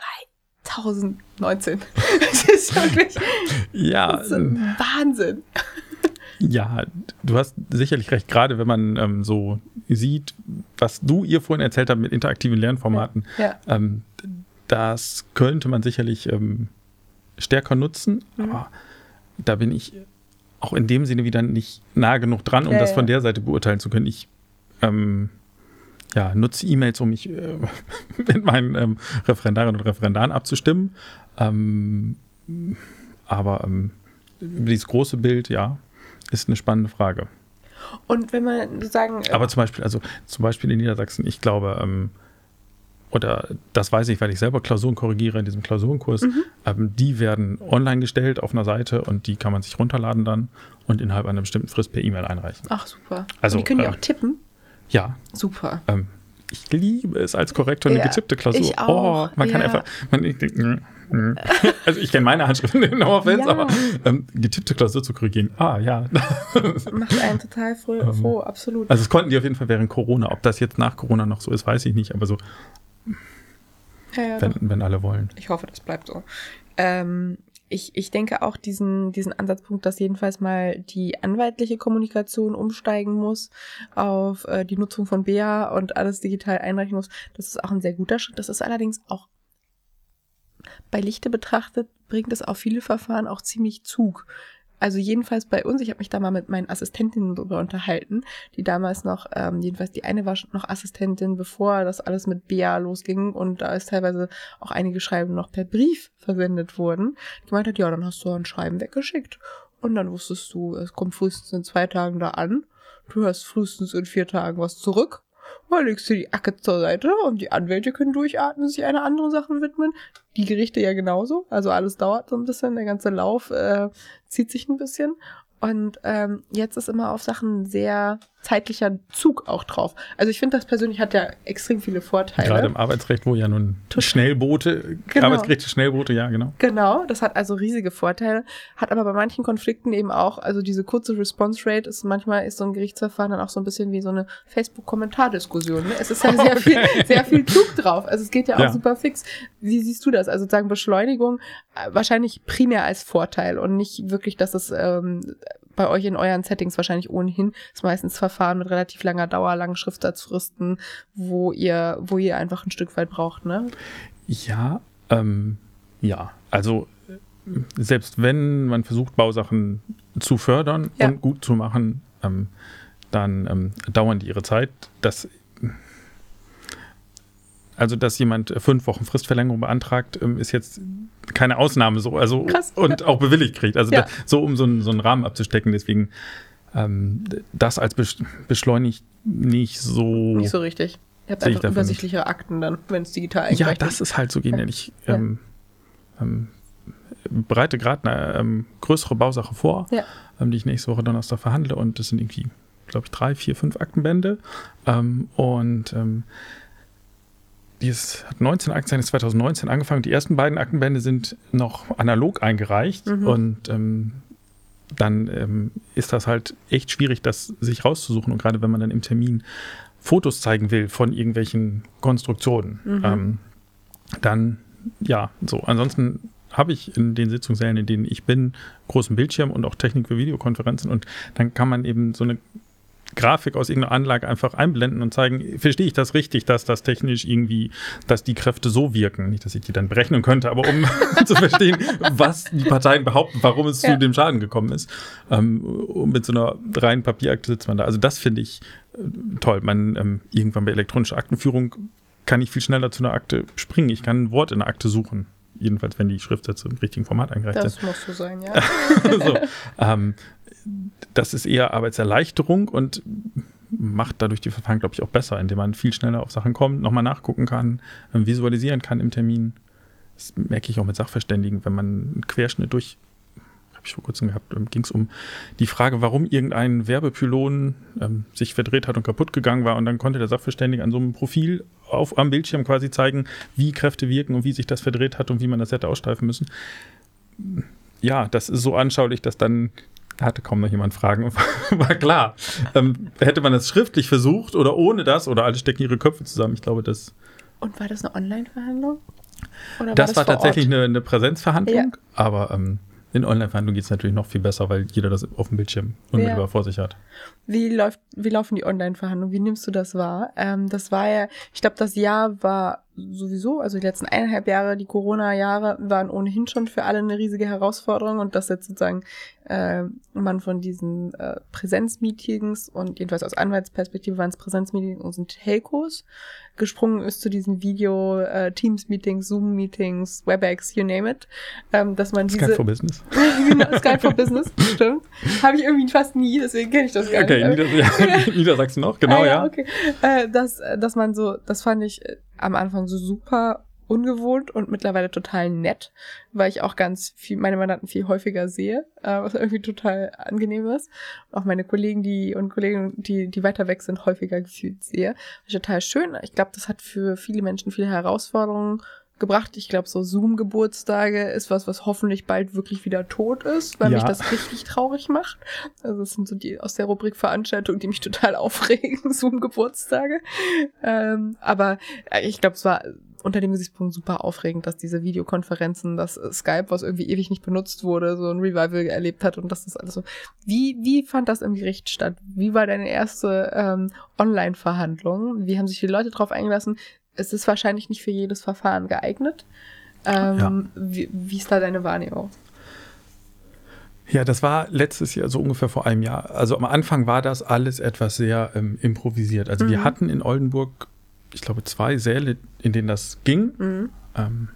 2019. [LAUGHS] Es ist wirklich ja. Ist Wahnsinn. Ja, du hast sicherlich recht, gerade wenn man ähm, so sieht, was du ihr vorhin erzählt hast mit interaktiven Lernformaten. Ja. Ähm, das könnte man sicherlich ähm, stärker nutzen, mhm. aber da bin ich auch in dem Sinne wieder nicht nah genug dran, um ja, das von der Seite beurteilen zu können. Ich ähm, ja, nutze E-Mails, um mich äh, [LAUGHS] mit meinen ähm, Referendarinnen und Referendaren abzustimmen. Ähm, aber ähm, dieses große Bild, ja, ist eine spannende Frage. Und wenn man sagen. Aber zum Beispiel, also zum Beispiel in Niedersachsen, ich glaube, ähm, oder das weiß ich, weil ich selber Klausuren korrigiere in diesem Klausurenkurs, mhm. ähm, die werden online gestellt auf einer Seite und die kann man sich runterladen dann und innerhalb einer bestimmten Frist per E-Mail einreichen. Ach, super. Also, und die können die ähm, auch tippen? Ja. Super. Ähm, ich liebe es als Korrektor eine ja, getippte Klausur. Ich auch. Oh, man kann einfach, man, ich, Mhm. [LAUGHS] Also ich kenne meine Handschrift [LAUGHS] in no offense, ja. aber ähm, getippte Klausur zu korrigieren, ah ja. [LAUGHS] Macht einen total froh, ähm, froh, absolut. Also es konnten die auf jeden Fall während Corona. Ob das jetzt nach Corona noch so ist, weiß ich nicht, aber so Ja, ja, wenn, wenn alle wollen. Ich hoffe, das bleibt so. Ähm, ich, ich denke auch diesen, diesen Ansatzpunkt, dass jedenfalls mal die anwaltliche Kommunikation umsteigen muss auf äh, die Nutzung von BA und alles digital einreichen muss. Das ist auch ein sehr guter Schritt. Das ist allerdings auch bei Lichte betrachtet, bringt es auf viele Verfahren auch ziemlich Zug. Also jedenfalls bei uns, ich habe mich da mal mit meinen Assistentinnen drüber unterhalten, die damals noch, ähm, jedenfalls die eine war noch Assistentin, bevor das alles mit BA losging und da ist teilweise auch einige Schreiben noch per Brief versendet wurden. Die hat, ja, dann hast du ein Schreiben weggeschickt und dann wusstest du, es kommt frühestens in zwei Tagen da an, du hast frühestens in vier Tagen was zurück. Dann legst du die Acke zur Seite und die Anwälte können durchatmen, sich einer anderen Sache widmen. Die Gerichte ja genauso. Also alles dauert so ein bisschen, der ganze Lauf äh, zieht sich ein bisschen. Und ähm, jetzt ist immer auf Sachen sehr zeitlicher Zug auch drauf. Also ich finde, das persönlich hat ja extrem viele Vorteile. Gerade im Arbeitsrecht, wo ja nun Total. Schnellboote, Genau. Arbeitsgerichte, Schnellboote, ja, genau. Genau, das hat also riesige Vorteile, hat aber bei manchen Konflikten eben auch, also diese kurze Response Rate ist manchmal ist so ein Gerichtsverfahren dann auch so ein bisschen wie so eine Facebook-Kommentardiskussion. Ne? Es ist ja sehr viel, sehr viel Zug drauf. Also es geht ja auch Ja. super fix. Wie siehst du das? Also sozusagen Beschleunigung äh, wahrscheinlich primär als Vorteil und nicht wirklich, dass es ähm, bei euch in euren Settings wahrscheinlich ohnehin ist meistens Verfahren mit relativ langer Dauer, langen Schriftsatzfristen, wo ihr, wo ihr einfach ein Stück weit braucht, ne? Ja, ähm, ja. Also selbst wenn man versucht, Bausachen zu fördern Ja. und gut zu machen, ähm, dann ähm, dauern die ihre Zeit. Das, also, dass jemand äh, fünf Wochen Fristverlängerung beantragt, ähm, ist jetzt keine Ausnahme so. Also Krass. und auch bewilligt kriegt. Also Ja. da, so, um so einen, so einen Rahmen abzustecken. Deswegen ähm, das als besch beschleunigt nicht so. Nicht so richtig. Ihr habt ich einfach übersichtlichere Akten dann, wenn es digital Ja, eingereicht das ist halt so genial. Ja. Ähm, ähm, bereite gerade eine ähm, größere Bausache vor, Ja. ähm, die ich nächste Woche Donnerstag verhandle und das sind irgendwie, glaube ich, drei, vier, fünf Aktenbände und ähm, die ist, hat 19 Akten, ist 2019 angefangen. Die ersten beiden Aktenbände sind noch analog eingereicht Mhm. und ähm, dann ähm, ist das halt echt schwierig, das sich rauszusuchen. Und gerade wenn man dann im Termin Fotos zeigen will von irgendwelchen Konstruktionen, Mhm. ähm, dann ja, so. Ansonsten habe ich in den Sitzungssälen, in denen ich bin, großen Bildschirm und auch Technik für Videokonferenzen und dann kann man eben so eine Grafik aus irgendeiner Anlage einfach einblenden und zeigen, verstehe ich das richtig, dass das technisch irgendwie, dass die Kräfte so wirken. Nicht, dass ich die dann berechnen könnte, aber um [LAUGHS] zu verstehen, was die Parteien behaupten, warum es Ja. zu dem Schaden gekommen ist. Ähm, und mit so einer reinen Papierakte sitzt man da. Also das finde ich äh, toll. Man ähm, irgendwann bei elektronischer Aktenführung kann ich viel schneller zu einer Akte springen. Ich kann ein Wort in einer Akte suchen. Jedenfalls, wenn die Schriftsätze im richtigen Format eingereicht sind Das muss so sein, ja. [LAUGHS] so, ähm, das ist eher Arbeitserleichterung und macht dadurch die Verfahren, glaube ich, auch besser, indem man viel schneller auf Sachen kommt, nochmal nachgucken kann, ähm, visualisieren kann im Termin. Das merke ich auch mit Sachverständigen, wenn man einen Querschnitt durch, habe ich vor kurzem gehabt, ging es um die Frage, warum irgendein Werbepylon ähm, sich verdreht hat und kaputt gegangen war und dann konnte der Sachverständige an so einem Profil auf, am Bildschirm quasi zeigen, wie Kräfte wirken und wie sich das verdreht hat und wie man das hätte ausstreifen müssen ja, das ist so anschaulich, dass dann hatte kaum noch jemand Fragen. [LAUGHS] War klar. Ähm, hätte man das schriftlich versucht oder ohne das oder alle stecken ihre Köpfe zusammen, ich glaube, das, Und war das eine Online-Verhandlung? Oder das war tatsächlich eine, eine Präsenzverhandlung, Ja. aber ähm, in Online-Verhandlung geht es natürlich noch viel besser, weil jeder das auf dem Bildschirm unmittelbar Ja. vor sich hat. Wie, läuft, wie laufen die Online-Verhandlungen? Wie nimmst du das wahr? Ähm, das war ja, ich glaube, das Jahr war sowieso, also die letzten eineinhalb Jahre, die Corona-Jahre, waren ohnehin schon für alle eine riesige Herausforderung und dass jetzt sozusagen äh, man von diesen äh, Präsenzmeetings und jedenfalls aus Anwaltsperspektive waren es Präsenzmeetings und Telcos gesprungen ist zu diesen Video, äh, Teams-Meetings, Zoom-Meetings, WebEx, you name it, ähm, dass man diese Skype for Business. [LAUGHS] genau, Skype for Business, stimmt. Habe ich irgendwie fast nie, deswegen kenne ich das gar Okay, nicht. Ja, [LAUGHS] Niedersachsen noch, genau, Ah, ja. Okay. Äh, dass, dass man so, das fand ich äh, am Anfang so super ungewohnt und mittlerweile total nett, weil ich auch ganz viel, meine Mandanten viel häufiger sehe, äh, was irgendwie total angenehm ist. Auch meine Kollegen, die und Kollegen, die, die weiter weg sind, häufiger gefühlt sehe. Das ist total schön. Ich glaube, das hat für viele Menschen viele Herausforderungen gebracht. Ich glaube, so Zoom-Geburtstage ist was, was hoffentlich bald wirklich wieder tot ist, weil Ja. mich das richtig traurig macht. Also das sind so die aus der Rubrik Veranstaltungen, die mich total [LAUGHS] aufregen, Zoom-Geburtstage. Ähm, aber äh, ich glaube, es war unter dem Gesichtspunkt super aufregend, dass diese Videokonferenzen, dass Skype, was irgendwie ewig nicht benutzt wurde, so ein Revival erlebt hat und dass das alles so. Wie, wie fand das im Gericht statt? Wie war deine erste ähm, Online-Verhandlung? Wie haben sich die Leute darauf eingelassen? Es ist wahrscheinlich nicht für jedes Verfahren geeignet. Ähm, ja. wie, wie ist da deine Wahrnehmung? Ja, das war letztes Jahr, so ungefähr vor einem Jahr. Also am Anfang war das alles etwas sehr ähm, improvisiert. Also mhm. wir hatten in Oldenburg, ich glaube, zwei Säle, in denen das ging. Mhm. Ähm,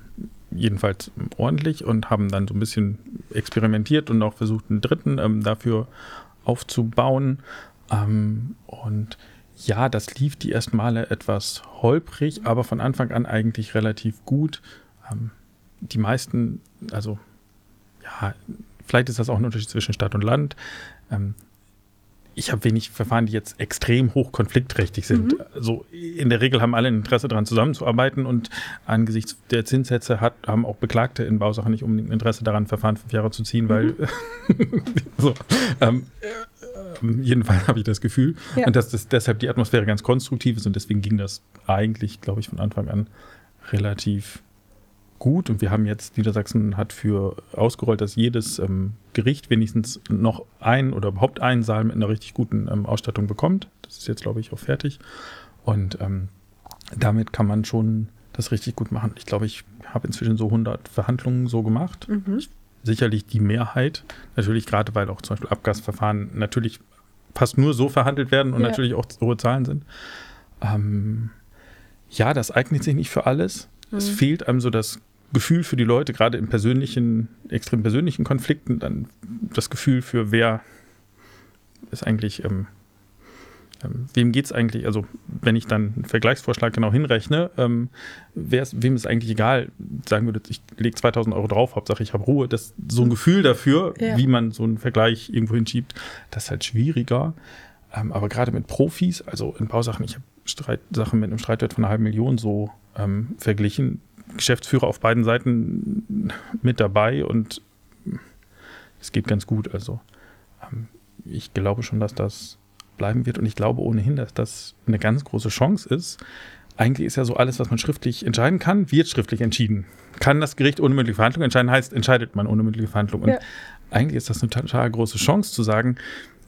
jedenfalls ordentlich und haben dann so ein bisschen experimentiert und auch versucht, einen dritten ähm, dafür aufzubauen. Ähm, und ja, das lief die ersten Male etwas holprig, aber von Anfang an eigentlich relativ gut. Ähm, die meisten, also ja, Vielleicht ist das auch ein Unterschied zwischen Stadt und Land. Ähm, ich habe wenig Verfahren, die jetzt extrem hoch konfliktträchtig sind. Mhm. Also in der Regel haben alle ein Interesse daran zusammenzuarbeiten und angesichts der Zinssätze hat, haben auch Beklagte in Bausachen nicht unbedingt ein Interesse daran, Verfahren fünf Jahre zu ziehen, weil mhm. [LAUGHS] so, ähm, äh, [LAUGHS] jedenfalls habe ich das Gefühl. Ja. Und dass das deshalb die Atmosphäre ganz konstruktiv ist und deswegen ging das eigentlich, glaube ich, von Anfang an relativ gut und wir haben jetzt, Niedersachsen hat für ausgerollt, dass jedes ähm, Gericht wenigstens noch ein oder überhaupt einen Saal mit einer richtig guten ähm, Ausstattung bekommt. Das ist jetzt, glaube ich, auch fertig. Und ähm, damit kann man schon das richtig gut machen. Ich glaube, ich habe inzwischen so 100 Verhandlungen so gemacht. Mhm. Sicherlich die Mehrheit, natürlich gerade, weil auch zum Beispiel Abgasverfahren natürlich fast nur so verhandelt werden und ja. natürlich auch hohe Zahlen sind. Ähm, ja, das eignet sich nicht für alles. Mhm. Es fehlt einem so das Gefühl für die Leute, gerade in persönlichen, extrem persönlichen Konflikten, dann das Gefühl für wer ist eigentlich, ähm, ähm, wem geht es eigentlich, also wenn ich dann einen Vergleichsvorschlag genau hinrechne, ähm, wem ist eigentlich egal, sagen würde, ich lege 2000 Euro drauf, Hauptsache ich habe Ruhe, das, so ein Gefühl dafür, ja. wie man so einen Vergleich irgendwo hinschiebt, das ist halt schwieriger. Ähm, aber gerade mit Profis, also in Bausachen, ich habe Sachen mit einem Streitwert von einer halben Million so ähm, verglichen, Geschäftsführer auf beiden Seiten mit dabei und es geht ganz gut. Also ähm, ich glaube schon, dass das bleiben wird und ich glaube ohnehin, dass das eine ganz große Chance ist. Eigentlich ist ja so alles, was man schriftlich entscheiden kann, wird schriftlich entschieden. Kann das Gericht ohne mündliche Verhandlung entscheiden, heißt, entscheidet man ohne mündliche Verhandlung. Und ja. eigentlich ist das eine total große Chance zu sagen,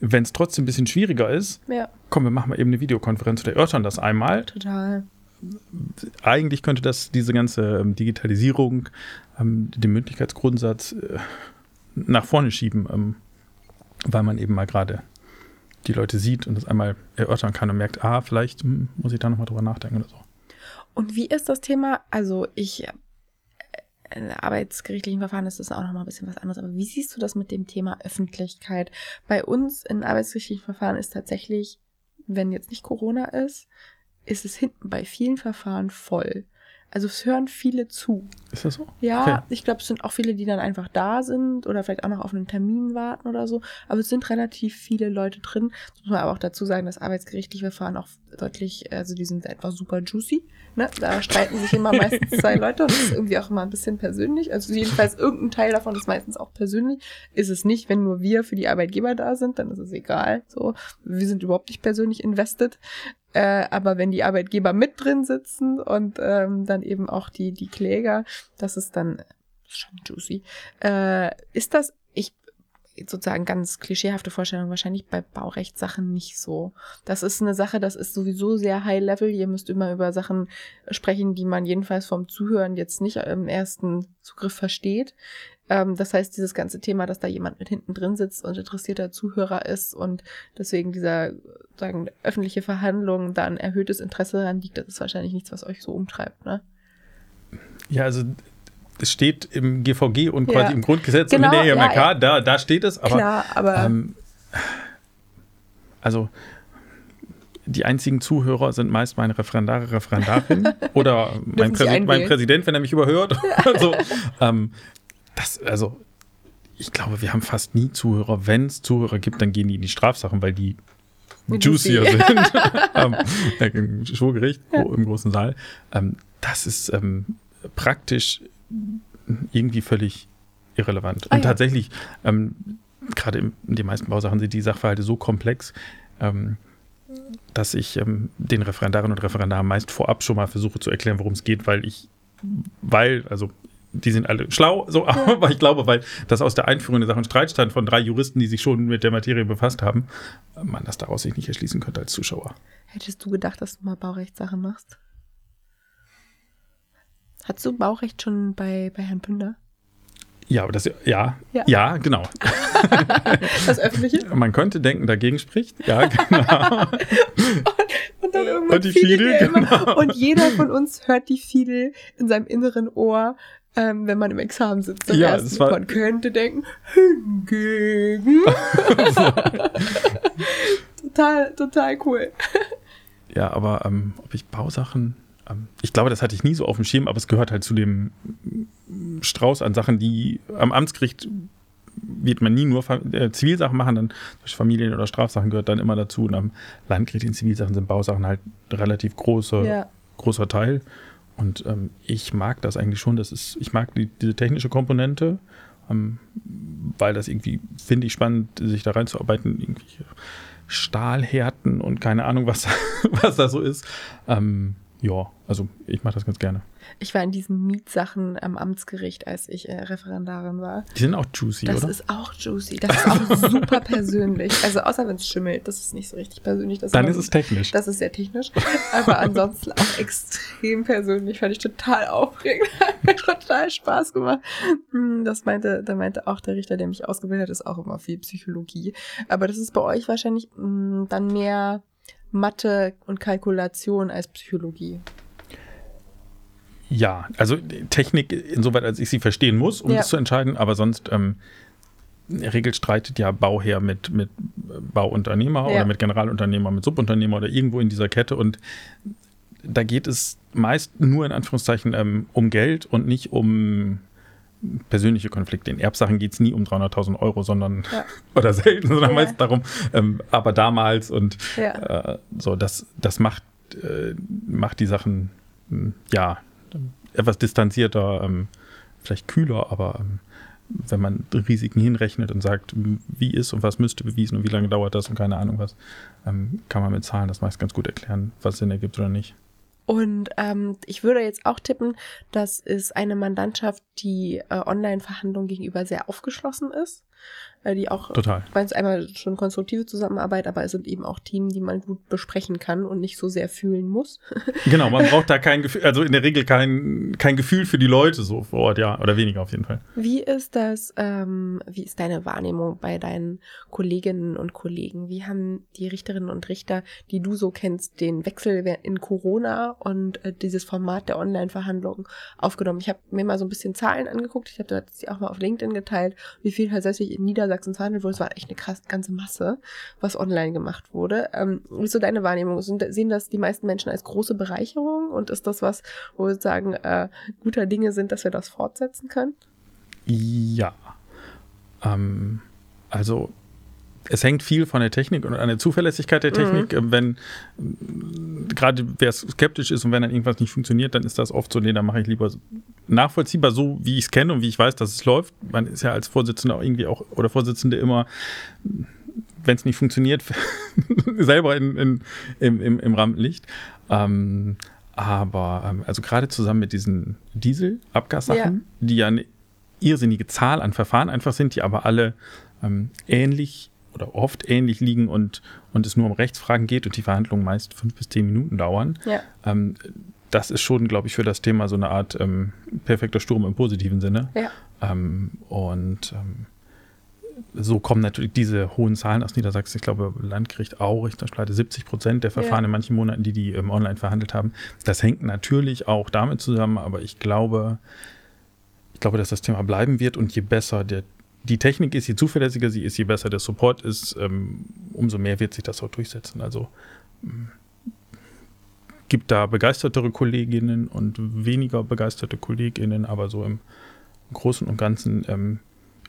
wenn es trotzdem ein bisschen schwieriger ist, ja. komm, wir machen mal eben eine Videokonferenz oder erörtern das einmal. Total eigentlich könnte das diese ganze ähm, Digitalisierung, ähm, den Möglichkeitsgrundsatz äh, nach vorne schieben, ähm, weil man eben mal gerade die Leute sieht und das einmal erörtern kann und merkt, ah, vielleicht hm, muss ich da nochmal drüber nachdenken oder so. Und wie ist das Thema? Also ich äh, in arbeitsgerichtlichen Verfahren ist das auch nochmal ein bisschen was anderes. Aber wie siehst du das mit dem Thema Öffentlichkeit? Bei uns in arbeitsgerichtlichen Verfahren ist tatsächlich, wenn jetzt nicht Corona ist, ist es hinten bei vielen Verfahren voll. Also es hören viele zu. Ist das so? Ja, okay. ich glaube, es sind auch viele, die dann einfach da sind oder vielleicht auch noch auf einen Termin warten oder so. Aber es sind relativ viele Leute drin. Das muss man aber auch dazu sagen, dass arbeitsgerichtliche Verfahren auch deutlich, also die sind einfach super juicy. Ne? Da streiten sich immer meistens [LAUGHS] zwei Leute und das ist irgendwie auch immer ein bisschen persönlich. Also jedenfalls irgendein Teil davon ist meistens auch persönlich. Ist es nicht, wenn nur wir für die Arbeitgeber da sind, dann ist es egal. So, wir sind überhaupt nicht persönlich invested. Äh, aber wenn die Arbeitgeber mit drin sitzen und ähm, dann eben auch die, die Kläger, das ist dann schon juicy. Äh, ist das, sozusagen ganz klischeehafte Vorstellung, wahrscheinlich bei Baurechtssachen nicht so. Das ist eine Sache, das ist sowieso sehr high level. Ihr müsst immer über Sachen sprechen, die man jedenfalls vom Zuhören jetzt nicht im ersten Zugriff versteht. Ähm, das heißt, dieses ganze Thema, dass da jemand mit hinten drin sitzt und interessierter Zuhörer ist und deswegen dieser sagen öffentliche Verhandlung da ein erhöhtes Interesse daran liegt, das ist wahrscheinlich nichts, was euch so umtreibt, ne? Ja, also es steht im GVG und quasi ja. im Grundgesetz genau, und in der EMRK, ja, da, da steht es, aber, Klar, aber ähm, also die einzigen Zuhörer sind meist meine Referendare, Referendarin [LAUGHS] oder mein, Präsi mein, Präsident, wenn er mich überhört. [LAUGHS] [LAUGHS] also, ähm, das, also, ich glaube, wir haben fast nie Zuhörer. Wenn es Zuhörer gibt, dann gehen die in die Strafsachen, weil die juicier sind. ähm, Im Schwurgericht ja. im großen Saal. Ähm, das ist ähm, praktisch irgendwie völlig irrelevant. Ah, Und ja. tatsächlich, ähm, gerade in den meisten Bausachen sind die Sachverhalte so komplex, ähm, dass ich ähm, den Referendarinnen und Referendaren meist vorab schon mal versuche zu erklären, worum es geht, weil ich, weil, also die sind alle schlau, so, ja. [LAUGHS] aber ich glaube, weil das aus der Einführung in Sachen Streitstand von drei Juristen, die sich schon mit der Materie befasst haben, man das daraus sich nicht erschließen könnte als Zuschauer. Hättest du gedacht, dass du mal Baurechtssachen machst? Hattest du Baurecht schon bei, bei Herrn Pünder? Ja, aber das, ja, ja, ja genau. [LAUGHS] das Öffentliche? Man könnte denken, dagegen spricht. Ja, genau. und, [LAUGHS] und, dann irgendwann und die Fiedel, genau. Und jeder von uns hört die Fiedel in seinem inneren Ohr, ähm, wenn man im Examen sitzt. Ja, ersten. das war, man könnte denken, hingegen. [LAUGHS] total, total cool. Ja, aber ähm, ob ich Bausachen ich glaube, das hatte ich nie so auf dem Schirm, aber es gehört halt zu dem Strauß an Sachen, die am Amtsgericht wird man nie nur äh, Zivilsachen machen, dann Familien- oder Strafsachen gehört dann immer dazu. Und am Landgericht in Zivilsachen sind Bausachen halt ein relativ große, ja. großer Teil. Und ähm, ich mag das eigentlich schon. Das ist, ich mag die, diese technische Komponente, ähm, weil das irgendwie, finde ich spannend, sich da reinzuarbeiten. Irgendwie Stahlhärten und keine Ahnung, was, [LAUGHS] was da so ist. Ähm, ja, also ich mache das ganz gerne. Ich war in diesen Mietsachen am Amtsgericht, als ich äh, Referendarin war. Die sind auch juicy, das oder? Das ist auch juicy. Das ist auch [LAUGHS] super persönlich. Also außer wenn es schimmelt, das ist nicht so richtig persönlich. Das Dann ist es technisch. Das ist sehr technisch. Aber ansonsten auch [LAUGHS] extrem persönlich. Fand ich total aufregend. [LAUGHS] Hat mir total Spaß gemacht. Hm, das meinte, da meinte auch der Richter, der mich ausgebildet hat, ist auch immer viel Psychologie. Aber das ist bei euch wahrscheinlich mh, hm, dann mehr Mathe und Kalkulation als Psychologie. Ja, also Technik insoweit, als ich sie verstehen muss, um ja. das zu entscheiden, aber sonst ähm, in der Regel streitet ja Bauherr mit, mit Bauunternehmer ja. oder mit Generalunternehmer, mit Subunternehmer oder irgendwo in dieser Kette und da geht es meist nur in Anführungszeichen ähm, um Geld und nicht um persönliche Konflikte. In Erbsachen geht es nie um 300.000 Euro, sondern ja. [LAUGHS] oder selten, sondern ja. meist darum, ähm, aber damals und ja. äh, so, das, das macht, äh, macht die Sachen hm, ja etwas distanzierter, ähm, vielleicht kühler, aber ähm, wenn man Risiken hinrechnet und sagt, wie ist und was müsste bewiesen und wie lange dauert das und keine Ahnung was, ähm, kann man mit Zahlen das meist ganz gut erklären, was Sinn ergibt oder nicht. Und ähm, ich würde jetzt auch tippen, das ist eine Mandantschaft, die äh, Online-Verhandlungen gegenüber sehr aufgeschlossen ist die auch, Total. ich meine, es einmal schon konstruktive Zusammenarbeit, aber es sind eben auch Themen, die man gut besprechen kann und nicht so sehr fühlen muss. [LAUGHS] genau, man braucht da kein Gefühl, also in der Regel kein, kein Gefühl für die Leute so vor Ort, ja, oder weniger auf jeden Fall. Wie ist das, ähm, wie ist deine Wahrnehmung bei deinen Kolleginnen und Kollegen? Wie haben die Richterinnen und Richter, die du so kennst, den Wechsel in Corona und äh, dieses Format der Online-Verhandlungen aufgenommen? Ich habe mir mal so ein bisschen Zahlen angeguckt, ich habe das auch mal auf LinkedIn geteilt, wie viel tatsächlich in Niedersachsen verhandelt wurde. Es war echt eine krass, ganze Masse, was online gemacht wurde. Ähm, wie ist so deine Wahrnehmung? sehen das die meisten Menschen als große Bereicherung? Und ist das was, wo wir sagen, äh, guter Dinge sind, dass wir das fortsetzen können? Ja. Ähm, also es hängt viel von der Technik und an der Zuverlässigkeit der Technik. Mhm. Wenn gerade wer skeptisch ist und wenn dann irgendwas nicht funktioniert, dann ist das oft so, nee, dann mache ich lieber nachvollziehbar so, wie ich es kenne und wie ich weiß, dass es läuft. Man ist ja als Vorsitzender irgendwie auch oder Vorsitzende immer, wenn es nicht funktioniert, [LAUGHS] selber in, in, im, im, im Rampenlicht. Ähm, aber ähm, also gerade zusammen mit diesen Diesel-Abgassachen, ja. die ja eine irrsinnige Zahl an Verfahren einfach sind, die aber alle ähm, ähnlich oder oft ähnlich liegen und, und es nur um Rechtsfragen geht und die Verhandlungen meist fünf bis zehn Minuten dauern. Ja. Ähm, das ist schon, glaube ich, für das Thema so eine Art ähm, perfekter Sturm im positiven Sinne. Ja. Ähm, und ähm, so kommen natürlich diese hohen Zahlen aus Niedersachsen. Ich glaube, Landgericht Aurich, Richterschleide 70 Prozent der Verfahren ja. in manchen Monaten, die die ähm, online verhandelt haben. Das hängt natürlich auch damit zusammen, aber ich glaube, ich glaube, dass das Thema bleiben wird und je besser der die Technik ist, je zuverlässiger sie ist, je besser der Support ist, ähm, umso mehr wird sich das auch durchsetzen. Also ähm, gibt da begeistertere Kolleginnen und weniger begeisterte Kolleginnen, aber so im Großen und Ganzen ähm,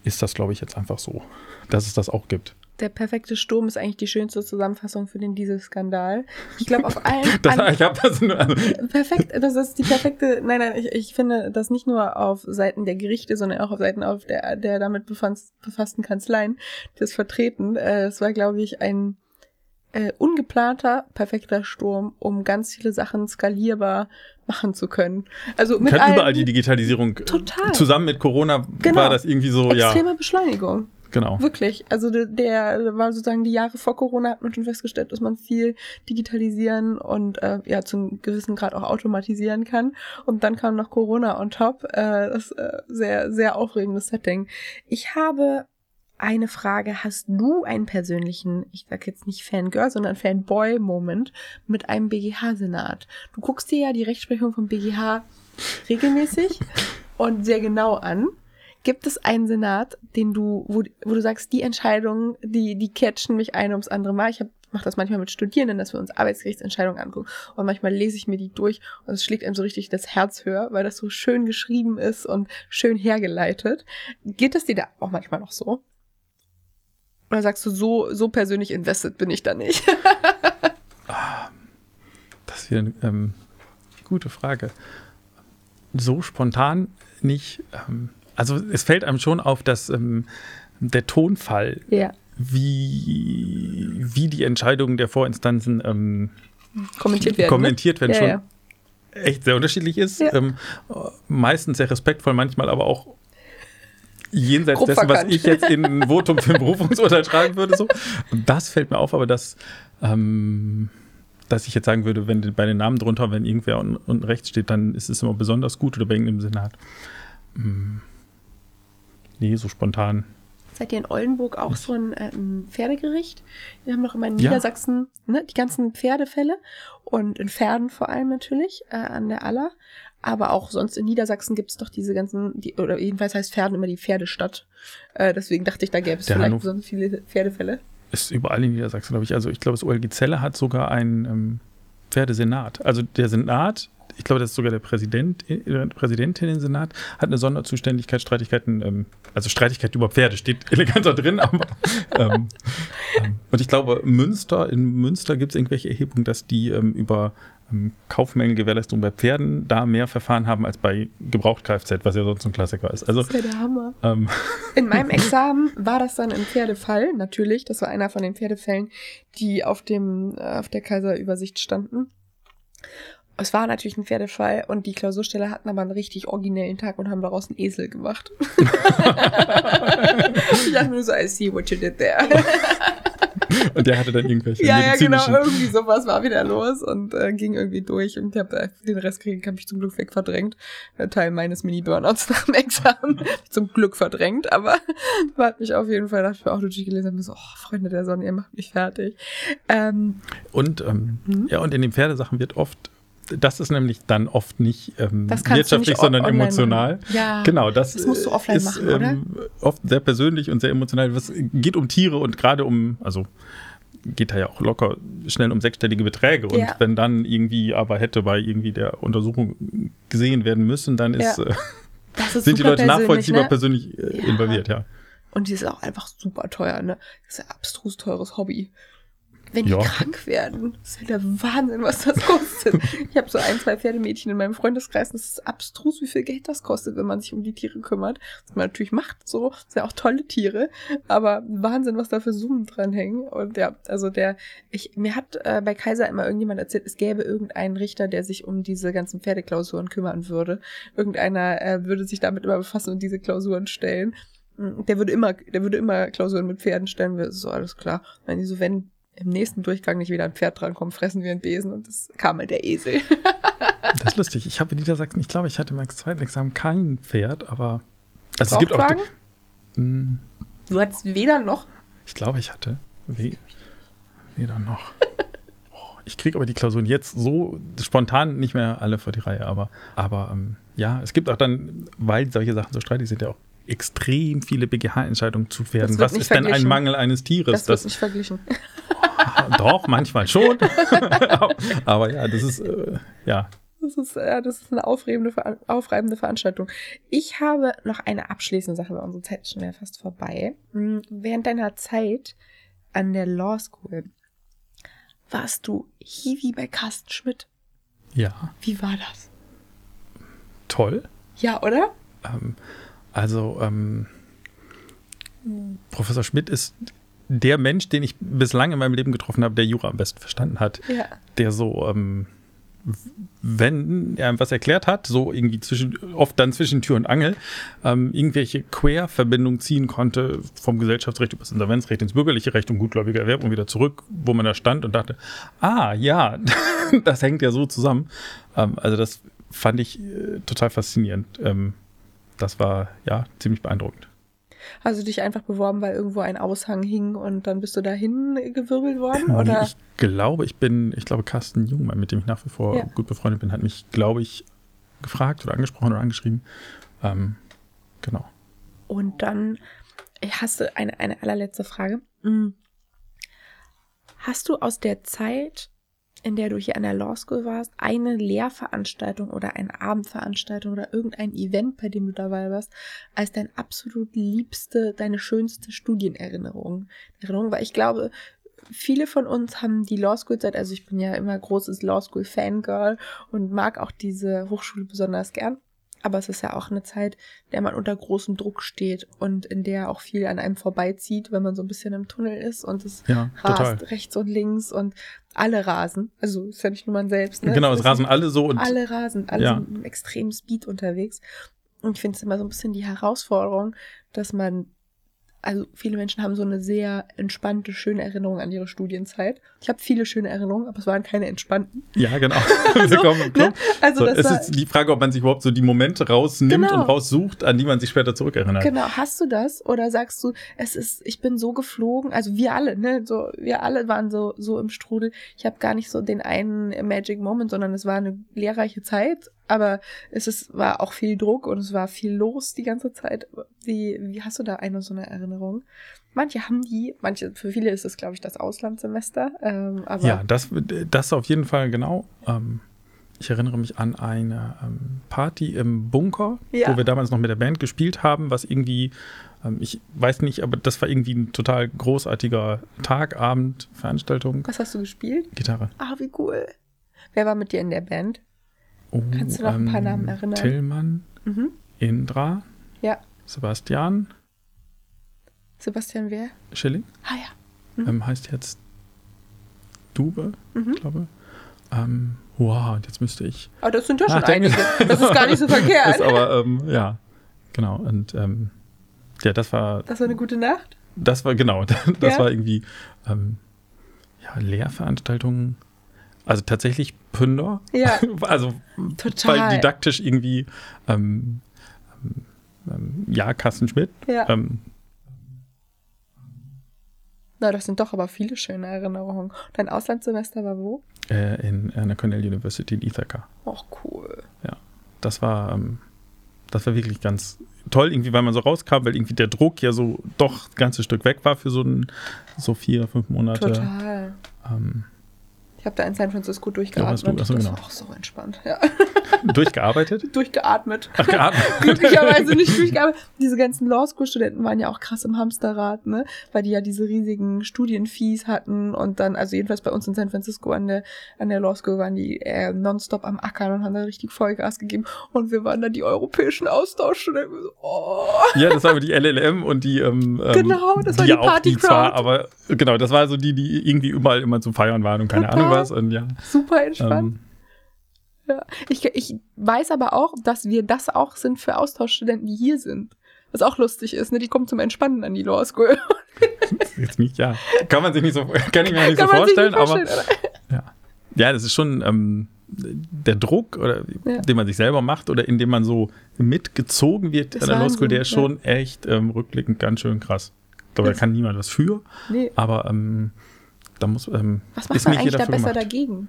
ist das, glaube ich, jetzt einfach so, dass es das auch gibt der perfekte Sturm ist eigentlich die schönste Zusammenfassung für den Dieselskandal. Ich glaube, auf [LAUGHS] allen. das, ich hab das nur, also perfekt, das ist die perfekte. Nein, nein, ich, ich finde das nicht nur auf Seiten der Gerichte, sondern auch auf Seiten auf der, der damit befassten Kanzleien, das vertreten. Äh, es war, glaube ich, ein äh, ungeplanter, perfekter Sturm, um ganz viele Sachen skalierbar machen zu können. Also mit Kann überall die Digitalisierung Total. zusammen mit Corona Genau. war das irgendwie so, ja, extreme Beschleunigung. Genau. Wirklich. Also der, der war sozusagen die Jahre vor Corona hat man schon festgestellt, dass man viel digitalisieren und äh, ja zum gewissen Grad auch automatisieren kann. Und dann kam noch Corona on top. Äh, das äh, sehr, sehr aufregendes Setting. Ich habe eine Frage. Hast du einen persönlichen, ich sag jetzt nicht Fangirl, sondern Fanboy-Moment mit einem BGH-Senat? Du guckst dir ja die Rechtsprechung vom BGH regelmäßig [LAUGHS] und sehr genau an. Gibt es einen Senat, den du, wo, wo du sagst, die Entscheidungen, die, die catchen mich ein ums andere Mal? Ich mache das manchmal mit Studierenden, dass wir uns Arbeitsgerichtsentscheidungen angucken. Und manchmal lese ich mir die durch und es schlägt einem so richtig das Herz höher, weil das so schön geschrieben ist und schön hergeleitet. Geht es dir da auch manchmal noch so? Oder sagst du, so, so persönlich invested bin ich da nicht? [LAUGHS] Das ist eine ähm, gute Frage. So spontan nicht. Ähm, also es fällt einem schon auf, dass ähm, der Tonfall, ja. wie, wie die Entscheidungen der Vorinstanzen ähm, Kommentiert werden. kommentiert werden, ne? schon ja, ja. echt sehr unterschiedlich ist. Ähm, meistens sehr respektvoll, manchmal aber auch jenseits Grob dessen, was verkannt. ich jetzt in ein Votum für ein Berufungsurteil schreiben würde. So. Und das fällt mir auf, aber das, ähm, dass ich jetzt sagen würde, wenn bei den Namen drunter, wenn irgendwer unten, unten rechts steht, dann ist es immer besonders gut oder bei irgendeinem Senat. Hm. Nee, so spontan. Seid ihr in Oldenburg auch so ein ähm, Pferdegericht? Wir haben noch immer in Ja. Niedersachsen ne, die ganzen Pferdefälle und in Pferden vor allem natürlich äh, an der Aller. Aber auch sonst in Niedersachsen gibt es doch diese ganzen, die, oder jedenfalls heißt Pferden immer die Pferdestadt. Äh, deswegen dachte ich, da gäbe es Der vielleicht Hannover- besonders viele Pferdefälle. Ist überall in Niedersachsen, glaube ich. Also ich glaube, das OLG Zelle hat sogar einen ähm, Pferdesenat. Also der Senat, ich glaube, das ist sogar der Präsident, äh, Präsidentin im Senat, hat eine Sonderzuständigkeit, Streitigkeiten, ähm, also Streitigkeit über Pferde steht [LAUGHS] eleganter drin, aber ähm, ähm, und ich glaube, Münster, in Münster gibt es irgendwelche Erhebungen, dass die ähm, über ähm, Kaufmängelgewährleistung bei Pferden da mehr Verfahren haben als bei Gebraucht-Kfz, was ja sonst ein Klassiker ist. Also Das ist ja der Hammer. ähm, In meinem [LAUGHS] Examen war das dann ein Pferdefall, natürlich. Das war einer von den Pferdefällen, die auf dem, äh, auf der Kaiserübersicht standen. Es war natürlich ein Pferdefall und die Klausursteller hatten aber einen richtig originellen Tag und haben daraus einen Esel gemacht. [LAUGHS] ich dachte mir so, I see what you did there. und der hatte dann irgendwelche ja, ja, genau, irgendwie sowas war wieder los und äh, ging irgendwie durch und ich habe den Rest kriegen, habe ich zum Glück wegverdrängt. Der Teil meines Mini-Burnouts [LAUGHS] nach dem Examen zum Glück verdrängt, aber [LAUGHS] hat mich auf jeden Fall mir auch durchgelesen und so, oh, Freunde der Sonne, ihr macht mich fertig. Ähm, Und ähm, Mhm. ja, und in den Pferdesachen wird oft, das ist nämlich dann oft nicht ähm, wirtschaftlich, nicht sondern emotional. Ja. Genau, das, Das musst du äh, offline ist, machen, oder? Ähm, oft sehr persönlich und sehr emotional. Es geht um Tiere und gerade um, also geht da ja auch locker schnell um sechsstellige Beträge. Und Ja. wenn dann irgendwie aber hätte bei irgendwie der Untersuchung gesehen werden müssen, dann ist, Ja. äh, ist [LAUGHS] sind die Leute nachvollziehbar ne? persönlich äh, involviert, ja. Und die ist auch einfach super teuer, ne? Das ist ein abstrus teures Hobby. Wenn die Ja. krank werden, ist ja der Wahnsinn, was das kostet. [LAUGHS] ich habe so ein, zwei Pferdemädchen in meinem Freundeskreis, das ist abstrus, wie viel Geld das kostet, wenn man sich um die Tiere kümmert. Was man natürlich macht, so, das sind ja auch tolle Tiere, aber Wahnsinn, was da für Summen dranhängen. Und ja, also der, ich, mir hat äh, bei Kaiser immer irgendjemand erzählt, es gäbe irgendeinen Richter, der sich um diese ganzen Pferdeklausuren kümmern würde. Irgendeiner äh, würde sich damit immer befassen und diese Klausuren stellen. Mm, Der würde immer, der würde immer Klausuren mit Pferden stellen. Wir- So, alles klar. Wenn die so, wenn im nächsten Durchgang nicht wieder ein Pferd drankommt, fressen wir einen Besen und das kam halt der Esel. [LAUGHS] Das ist lustig. Ich habe in Niedersachsen, ich glaube, ich hatte im zweiten Examen kein Pferd, aber also es gibt auch. Brauchtwagen? Hm, Du hattest weder noch. Ich glaube, ich hatte we weder noch. Oh, Ich kriege aber die Klausuren jetzt so spontan nicht mehr alle vor die Reihe, aber, aber ähm, ja, es gibt auch dann, weil solche Sachen so streitig sind, ja auch extrem viele BGH-Entscheidungen zu werden. Was ist denn ein. Mangel eines Tieres? Das wird nicht verglichen. doch, manchmal schon. [LAUGHS] aber ja, das ist, äh, ja, Das ist, ja, das ist eine aufreibende, Veran- aufreibende Veranstaltung. Ich habe noch eine abschließende Sache, weil unsere Zeit ist schon wieder fast vorbei. Hm, Während deiner Zeit an der Law School warst du Hiwi bei Carsten Schmidt. ja, Wie war das? toll. Ja, oder? Ähm, also, ähm, Professor Schmidt ist der Mensch, den ich bislang in meinem Leben getroffen habe, der Jura am besten verstanden hat. Ja. Der so, ähm, wenn er was erklärt hat, so irgendwie zwischen, oft dann zwischen Tür und Angel, ähm, irgendwelche Querverbindungen ziehen konnte vom Gesellschaftsrecht über das Insolvenzrecht ins bürgerliche Recht und gutgläubiger Erwerb und wieder zurück, wo man da stand und dachte, ah ja, [LAUGHS] das hängt ja so zusammen. Ähm, also das fand ich äh, total faszinierend. Ähm, das war ja ziemlich beeindruckend. Hast du dich einfach beworben, weil irgendwo ein Aushang hing und dann bist du dahin gewirbelt worden? Oder? Ich glaube, ich bin, ich glaube, Carsten Jungmann, mit dem ich nach wie vor Ja. gut befreundet bin, hat mich, glaube ich, gefragt oder angesprochen oder angeschrieben. Ähm, genau. Und dann hast du eine, eine allerletzte Frage. Mm. Hast du aus der Zeit, in der du hier an der Law School warst, eine Lehrveranstaltung oder eine Abendveranstaltung oder irgendein Event, bei dem du dabei warst, als dein absolut liebste, deine schönste Studienerinnerung? Erinnerung? Weil ich glaube, viele von uns haben die Law School Zeit, also ich bin ja immer großes Law School Fangirl und mag auch diese Hochschule besonders gern. Aber es ist ja auch eine Zeit, in der man unter großem Druck steht und in der auch viel an einem vorbeizieht, wenn man so ein bisschen im Tunnel ist und es Ja, rast total. rechts und links und alle rasen. Also ist ja nicht nur man selbst. Ne? Genau, es ist rasen alle so und alle rasen, alle Ja. sind im extremen Speed unterwegs. Und ich finde es immer so ein bisschen die Herausforderung, dass man, also viele Menschen haben so eine sehr entspannte, schöne Erinnerung an ihre Studienzeit. Ich habe viele schöne Erinnerungen, aber es waren keine entspannten. ja, genau. [LAUGHS] Also, Club. ne? Also so, das es ist die Frage, ob man sich überhaupt so die Momente rausnimmt Genau. und raussucht, an die man sich später zurückerinnert. Genau, hast du das? Oder sagst du, es ist, ich bin so geflogen, also wir alle, ne, so, wir alle waren so, so im Strudel. Ich habe gar nicht so den einen Magic Moment, sondern es war eine lehrreiche Zeit, aber es ist, war auch viel Druck und es war viel los die ganze Zeit. Wie, wie hast du da eine so eine Erinnerung? Manche haben die, manche, für viele ist es, glaube ich, das Auslandssemester, ähm, aber Ja, das, das auf jeden Fall genau. Ähm, ich erinnere mich an eine ähm, Party im Bunker, Ja. wo wir damals noch mit der Band gespielt haben, was irgendwie, ähm, ich weiß nicht, aber das war irgendwie ein total großartiger Tag, Abend, Veranstaltung. was hast du gespielt? Gitarre. Ah, wie cool. Wer war mit dir in der Band? Oh, Kannst du noch ein paar Namen erinnern? Tillmann, Mhm. Indra, Ja. Sebastian, Sebastian wer? Schilling, Ah ja. Mhm. ähm, heißt jetzt Dube, Mhm. ich glaube. Ähm, wow, und jetzt müsste ich Aber das sind ja schon Nachdenken. einige. Das ist gar nicht so verkehrt. [LAUGHS] ist aber, ähm, ja, genau. Und ähm, ja, das war, Das war eine gute Nacht. das war, genau, [LAUGHS] das Ja. war irgendwie, ähm, ja, Lehrveranstaltungen. Also tatsächlich Pünder. Ja. [LAUGHS] Also, Total. weil didaktisch irgendwie, ähm, ähm, ja, Carsten Schmidt. Ja. Ähm, Na, das sind doch aber viele schöne Erinnerungen. Dein Auslandssemester war wo? äh, in einer Cornell University in Ithaca. Och, cool. Das war, ähm, das war wirklich ganz toll, irgendwie, weil man so rauskam, weil irgendwie der Druck ja so doch ein ganzes Stück weg war für so ein, so vier, fünf Monate. Total. Ähm, Ich habe da in San Francisco durchgeatmet. du- ach so, das genau. war auch so entspannt. Ja. [LAUGHS] durchgearbeitet? Durchgeatmet. Ach, geatmet. [LAUGHS] Glücklicherweise nicht durchgearbeitet. Diese ganzen Law School Studenten waren ja auch krass im Hamsterrad, ne? Weil die ja diese riesigen Studienfees hatten und dann, also jedenfalls bei uns in San Francisco an der, an der Law School waren die äh, nonstop am Ackern und haben da richtig Vollgas gegeben. Und wir waren dann die europäischen Austauschstudenten. Oh. Ja, das war aber die LLM und die, ähm, ähm, Genau, das war die die auch, die zwar, aber genau, das war so die, die irgendwie überall immer zum Feiern waren und keine. Ahnung was und ja. Super entspannt. Ähm, Ja. Ich, ich weiß aber auch, dass wir das auch sind für Austauschstudenten, die hier sind. Was auch lustig ist, ne? Die kommen zum Entspannen an die Law School. [LAUGHS] jetzt nicht, ja. Kann man sich nicht so, kann ich mir nicht Kann so vorstellen, nicht vorstellen, aber ja. Ja, das ist schon ähm, der Druck, oder, Ja. den man sich selber macht oder in dem man so mitgezogen wird Das an der Law School, der ist ja. schon echt ähm, rückblickend ganz schön krass. Ich glaube, da kann niemand was für, Nee. aber ähm, da muss, ähm, Was macht man eigentlich da besser gemacht. dagegen?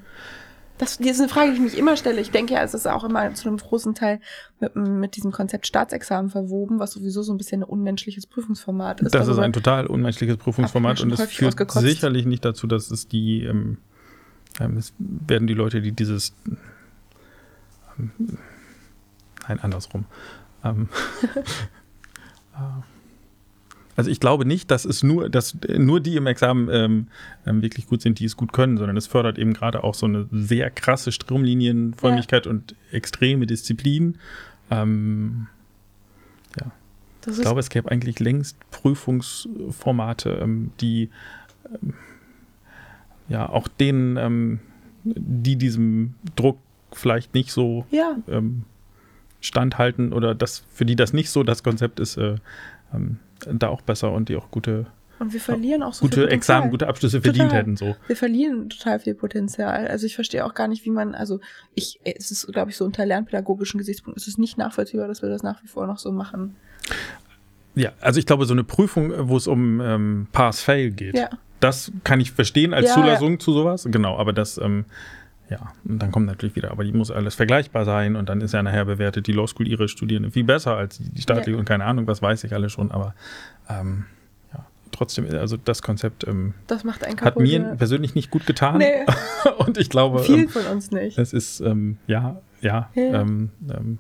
Das, das ist eine Frage, die ich mich immer stelle. Ich denke ja, es ist auch immer zu einem großen Teil mit, mit diesem Konzept Staatsexamen verwoben, was sowieso so ein bisschen ein unmenschliches Prüfungsformat ist. Das ist Darüber- ein total unmenschliches Prüfungsformat und es führt sicherlich nicht dazu, dass es die, ähm, ähm, es werden die Leute, die dieses, ähm, nein, andersrum. Ähm, [LAUGHS] [LAUGHS] äh, also ich glaube nicht, dass es nur, dass nur die im Examen ähm, ähm, wirklich gut sind, die es gut können, sondern es fördert eben gerade auch so eine sehr krasse Stromlinienförmigkeit und extreme Disziplin. Ähm, das ich glaube, es gäbe eigentlich längst Prüfungsformate, ähm, die ähm, ja auch denen, ähm, die diesem Druck vielleicht nicht so Ja, ähm, standhalten oder das für die das nicht so das Konzept ist, äh, ähm, da auch besser und die auch gute, und wir verlieren auch so viel gute Potenzial. Examen, gute Abschlüsse verdient Total. hätten. So. Wir verlieren total viel Potenzial. Also ich verstehe auch gar nicht, wie man, also ich, es ist, glaube ich, so unter lernpädagogischen Gesichtspunkten, es ist nicht nachvollziehbar, dass wir das nach wie vor noch so machen. Ja, also ich glaube, so eine Prüfung, wo es um ähm, Pass-Fail geht, Ja. das kann ich verstehen als Ja, Zulassung zu sowas. Genau, aber das, ähm, ja, und dann kommt natürlich wieder, aber die muss alles vergleichbar sein und dann ist ja nachher bewertet die Law School ihre Studierenden viel besser als die staatliche Ja. und keine Ahnung, was weiß ich alle schon, aber ähm, ja, trotzdem, also das Konzept ähm, Das macht einen hat kaputt. mir ja. persönlich nicht gut getan Nee, [LAUGHS] und ich glaube, vielen ähm, von uns nicht. es ist, ähm, ja, ja, Ja. Ähm, ähm,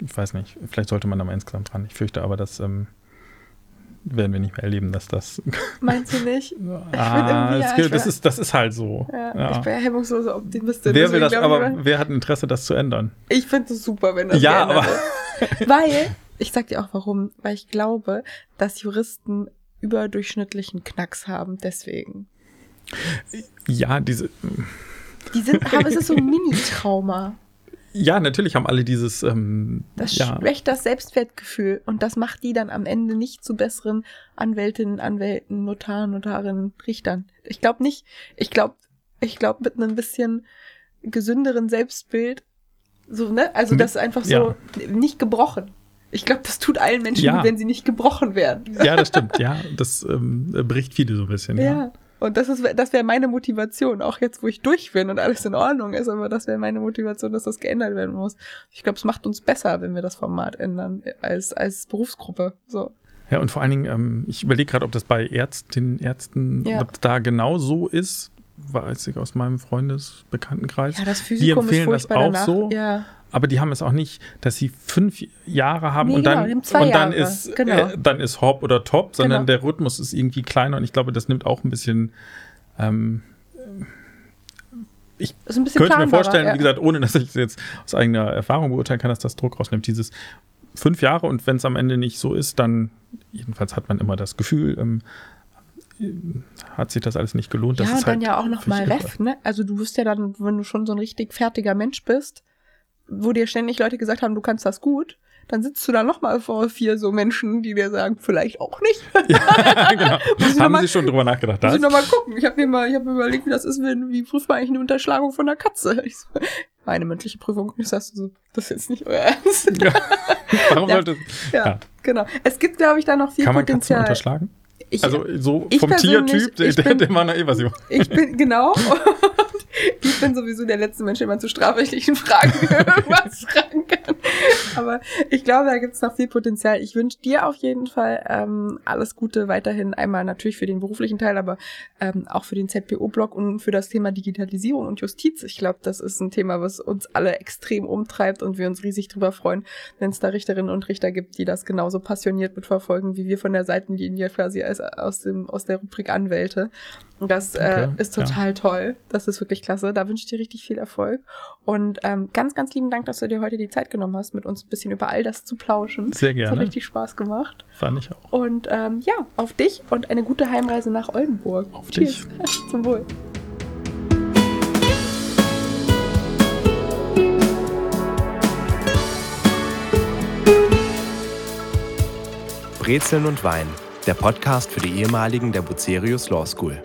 ich weiß nicht, vielleicht sollte man da mal insgesamt dran. Ich fürchte aber, das ähm, werden wir nicht mehr erleben, dass das. [LAUGHS] Meinst du nicht? [LAUGHS] ah, es ja, das, ist, das ist halt so. Ja, Ja. Ich bin ja hemmungslose Optimistin. Wer will das, aber ich, wer hat ein Interesse, das zu ändern? ich finde es super, wenn das Ja, aber- wird. [LAUGHS] Weil, ich sag dir auch warum, weil ich glaube, dass Juristen überdurchschnittlichen Knacks haben, deswegen. Ja, diese. Die sind, haben, es ist so ein Mini-Trauma. Ja, natürlich haben alle dieses. Ähm, Das ja, schwächt das Selbstwertgefühl und das macht die dann am Ende nicht zu besseren Anwältinnen, Anwälten, Notaren, Notarinnen, Richtern. Ich glaube nicht. Ich glaube, ich glaube mit einem bisschen gesünderen Selbstbild, so ne, also das ist einfach so ja. nicht gebrochen. Ich glaube, das tut allen Menschen Ja. gut, wenn sie nicht gebrochen werden. ja, das stimmt. Ja, das ähm, bricht viele so ein bisschen. Ja. Und das ist, das wäre meine Motivation, auch jetzt, wo ich durch bin und alles in Ordnung ist, aber das wäre meine Motivation, dass das geändert werden muss. Ich glaube, es macht uns besser, wenn wir das Format ändern, als, als Berufsgruppe. So. Ja, und vor allen Dingen, ähm, ich überlege gerade, ob das bei Ärztinnen, Ärzten Ja. ob da genau so ist. Weiß ich aus meinem Freundesbekanntenkreis. Ja, das die Physikum empfehlen ist das auch danach. so. Ja. Aber die haben es auch nicht, dass sie fünf Jahre haben Nee, und genau, dann, zwei und dann Jahre, ist genau. äh, dann ist Hop oder Top, sondern Genau. der Rhythmus ist irgendwie kleiner und ich glaube, das nimmt auch ein bisschen. Ähm, Das bisschen könnte mir vorstellen, ja. wie gesagt, ohne dass ich es jetzt aus eigener Erfahrung beurteilen kann, dass das Druck rausnimmt. Dieses fünf Jahre und wenn es am Ende nicht so ist, dann jedenfalls hat man immer das Gefühl, ähm, hat sich das alles nicht gelohnt. Das ja, ist und dann halt ja auch noch mal völlig Ref, ne? Also du wirst ja dann, wenn du schon so ein richtig fertiger Mensch bist, wo dir ständig Leute gesagt haben, du kannst das gut, dann sitzt du da noch mal vor vier so Menschen, die dir sagen, vielleicht auch nicht. [LAUGHS] Ja, genau. [LAUGHS] Haben mal- Sie schon drüber nachgedacht? Muss ich noch mal gucken. Ich habe mir mal, ich habe mir überlegt, wie das ist, wenn, wie prüft man eigentlich eine Unterschlagung von einer Katze? [LAUGHS] Ich so, meine mündliche Prüfung. Ich sagst du so, das ist jetzt nicht euer Ernst. Ja. Warum Ja. sollte Ja, Ja. genau. Es gibt, glaube ich, da noch viel Kann man Katzen Potenzial. unterschlagen? Ich, Also so vom Tiertyp, der, ich der, bin- der war naiv, was ich Ich bin, genau. Und ich bin sowieso der letzte Mensch, den man zu strafrechtlichen Fragen [LAUGHS] irgendwas fragen kann. Aber ich glaube, da gibt es noch viel Potenzial. Ich wünsche dir auf jeden Fall ähm, alles Gute weiterhin. Einmal natürlich für den beruflichen Teil, aber ähm, auch für den ZPO-Blog und für das Thema Digitalisierung und Justiz. Ich glaube, das ist ein Thema, was uns alle extrem umtreibt und wir uns riesig drüber freuen, wenn es da Richterinnen und Richter gibt, die das genauso passioniert mitverfolgen, wie wir von der Seitenlinie quasi als, aus, dem, aus der Rubrik Anwälte. Und das äh, Okay, ist total toll. Das ist wirklich klasse. Da wünsche ich dir richtig viel Erfolg. Und ähm, ganz, ganz lieben Dank, dass du dir heute die Zeit genommen hast, mit uns ein bisschen über all das zu plauschen. Sehr Das hat gerne. richtig Spaß gemacht. Fand ich auch. Und ähm, ja, auf dich und eine gute Heimreise nach Oldenburg. Auf Cheers. [LAUGHS] Zum Wohl. Brezeln und Wein, der Podcast für die ehemaligen der Bucerius Law School.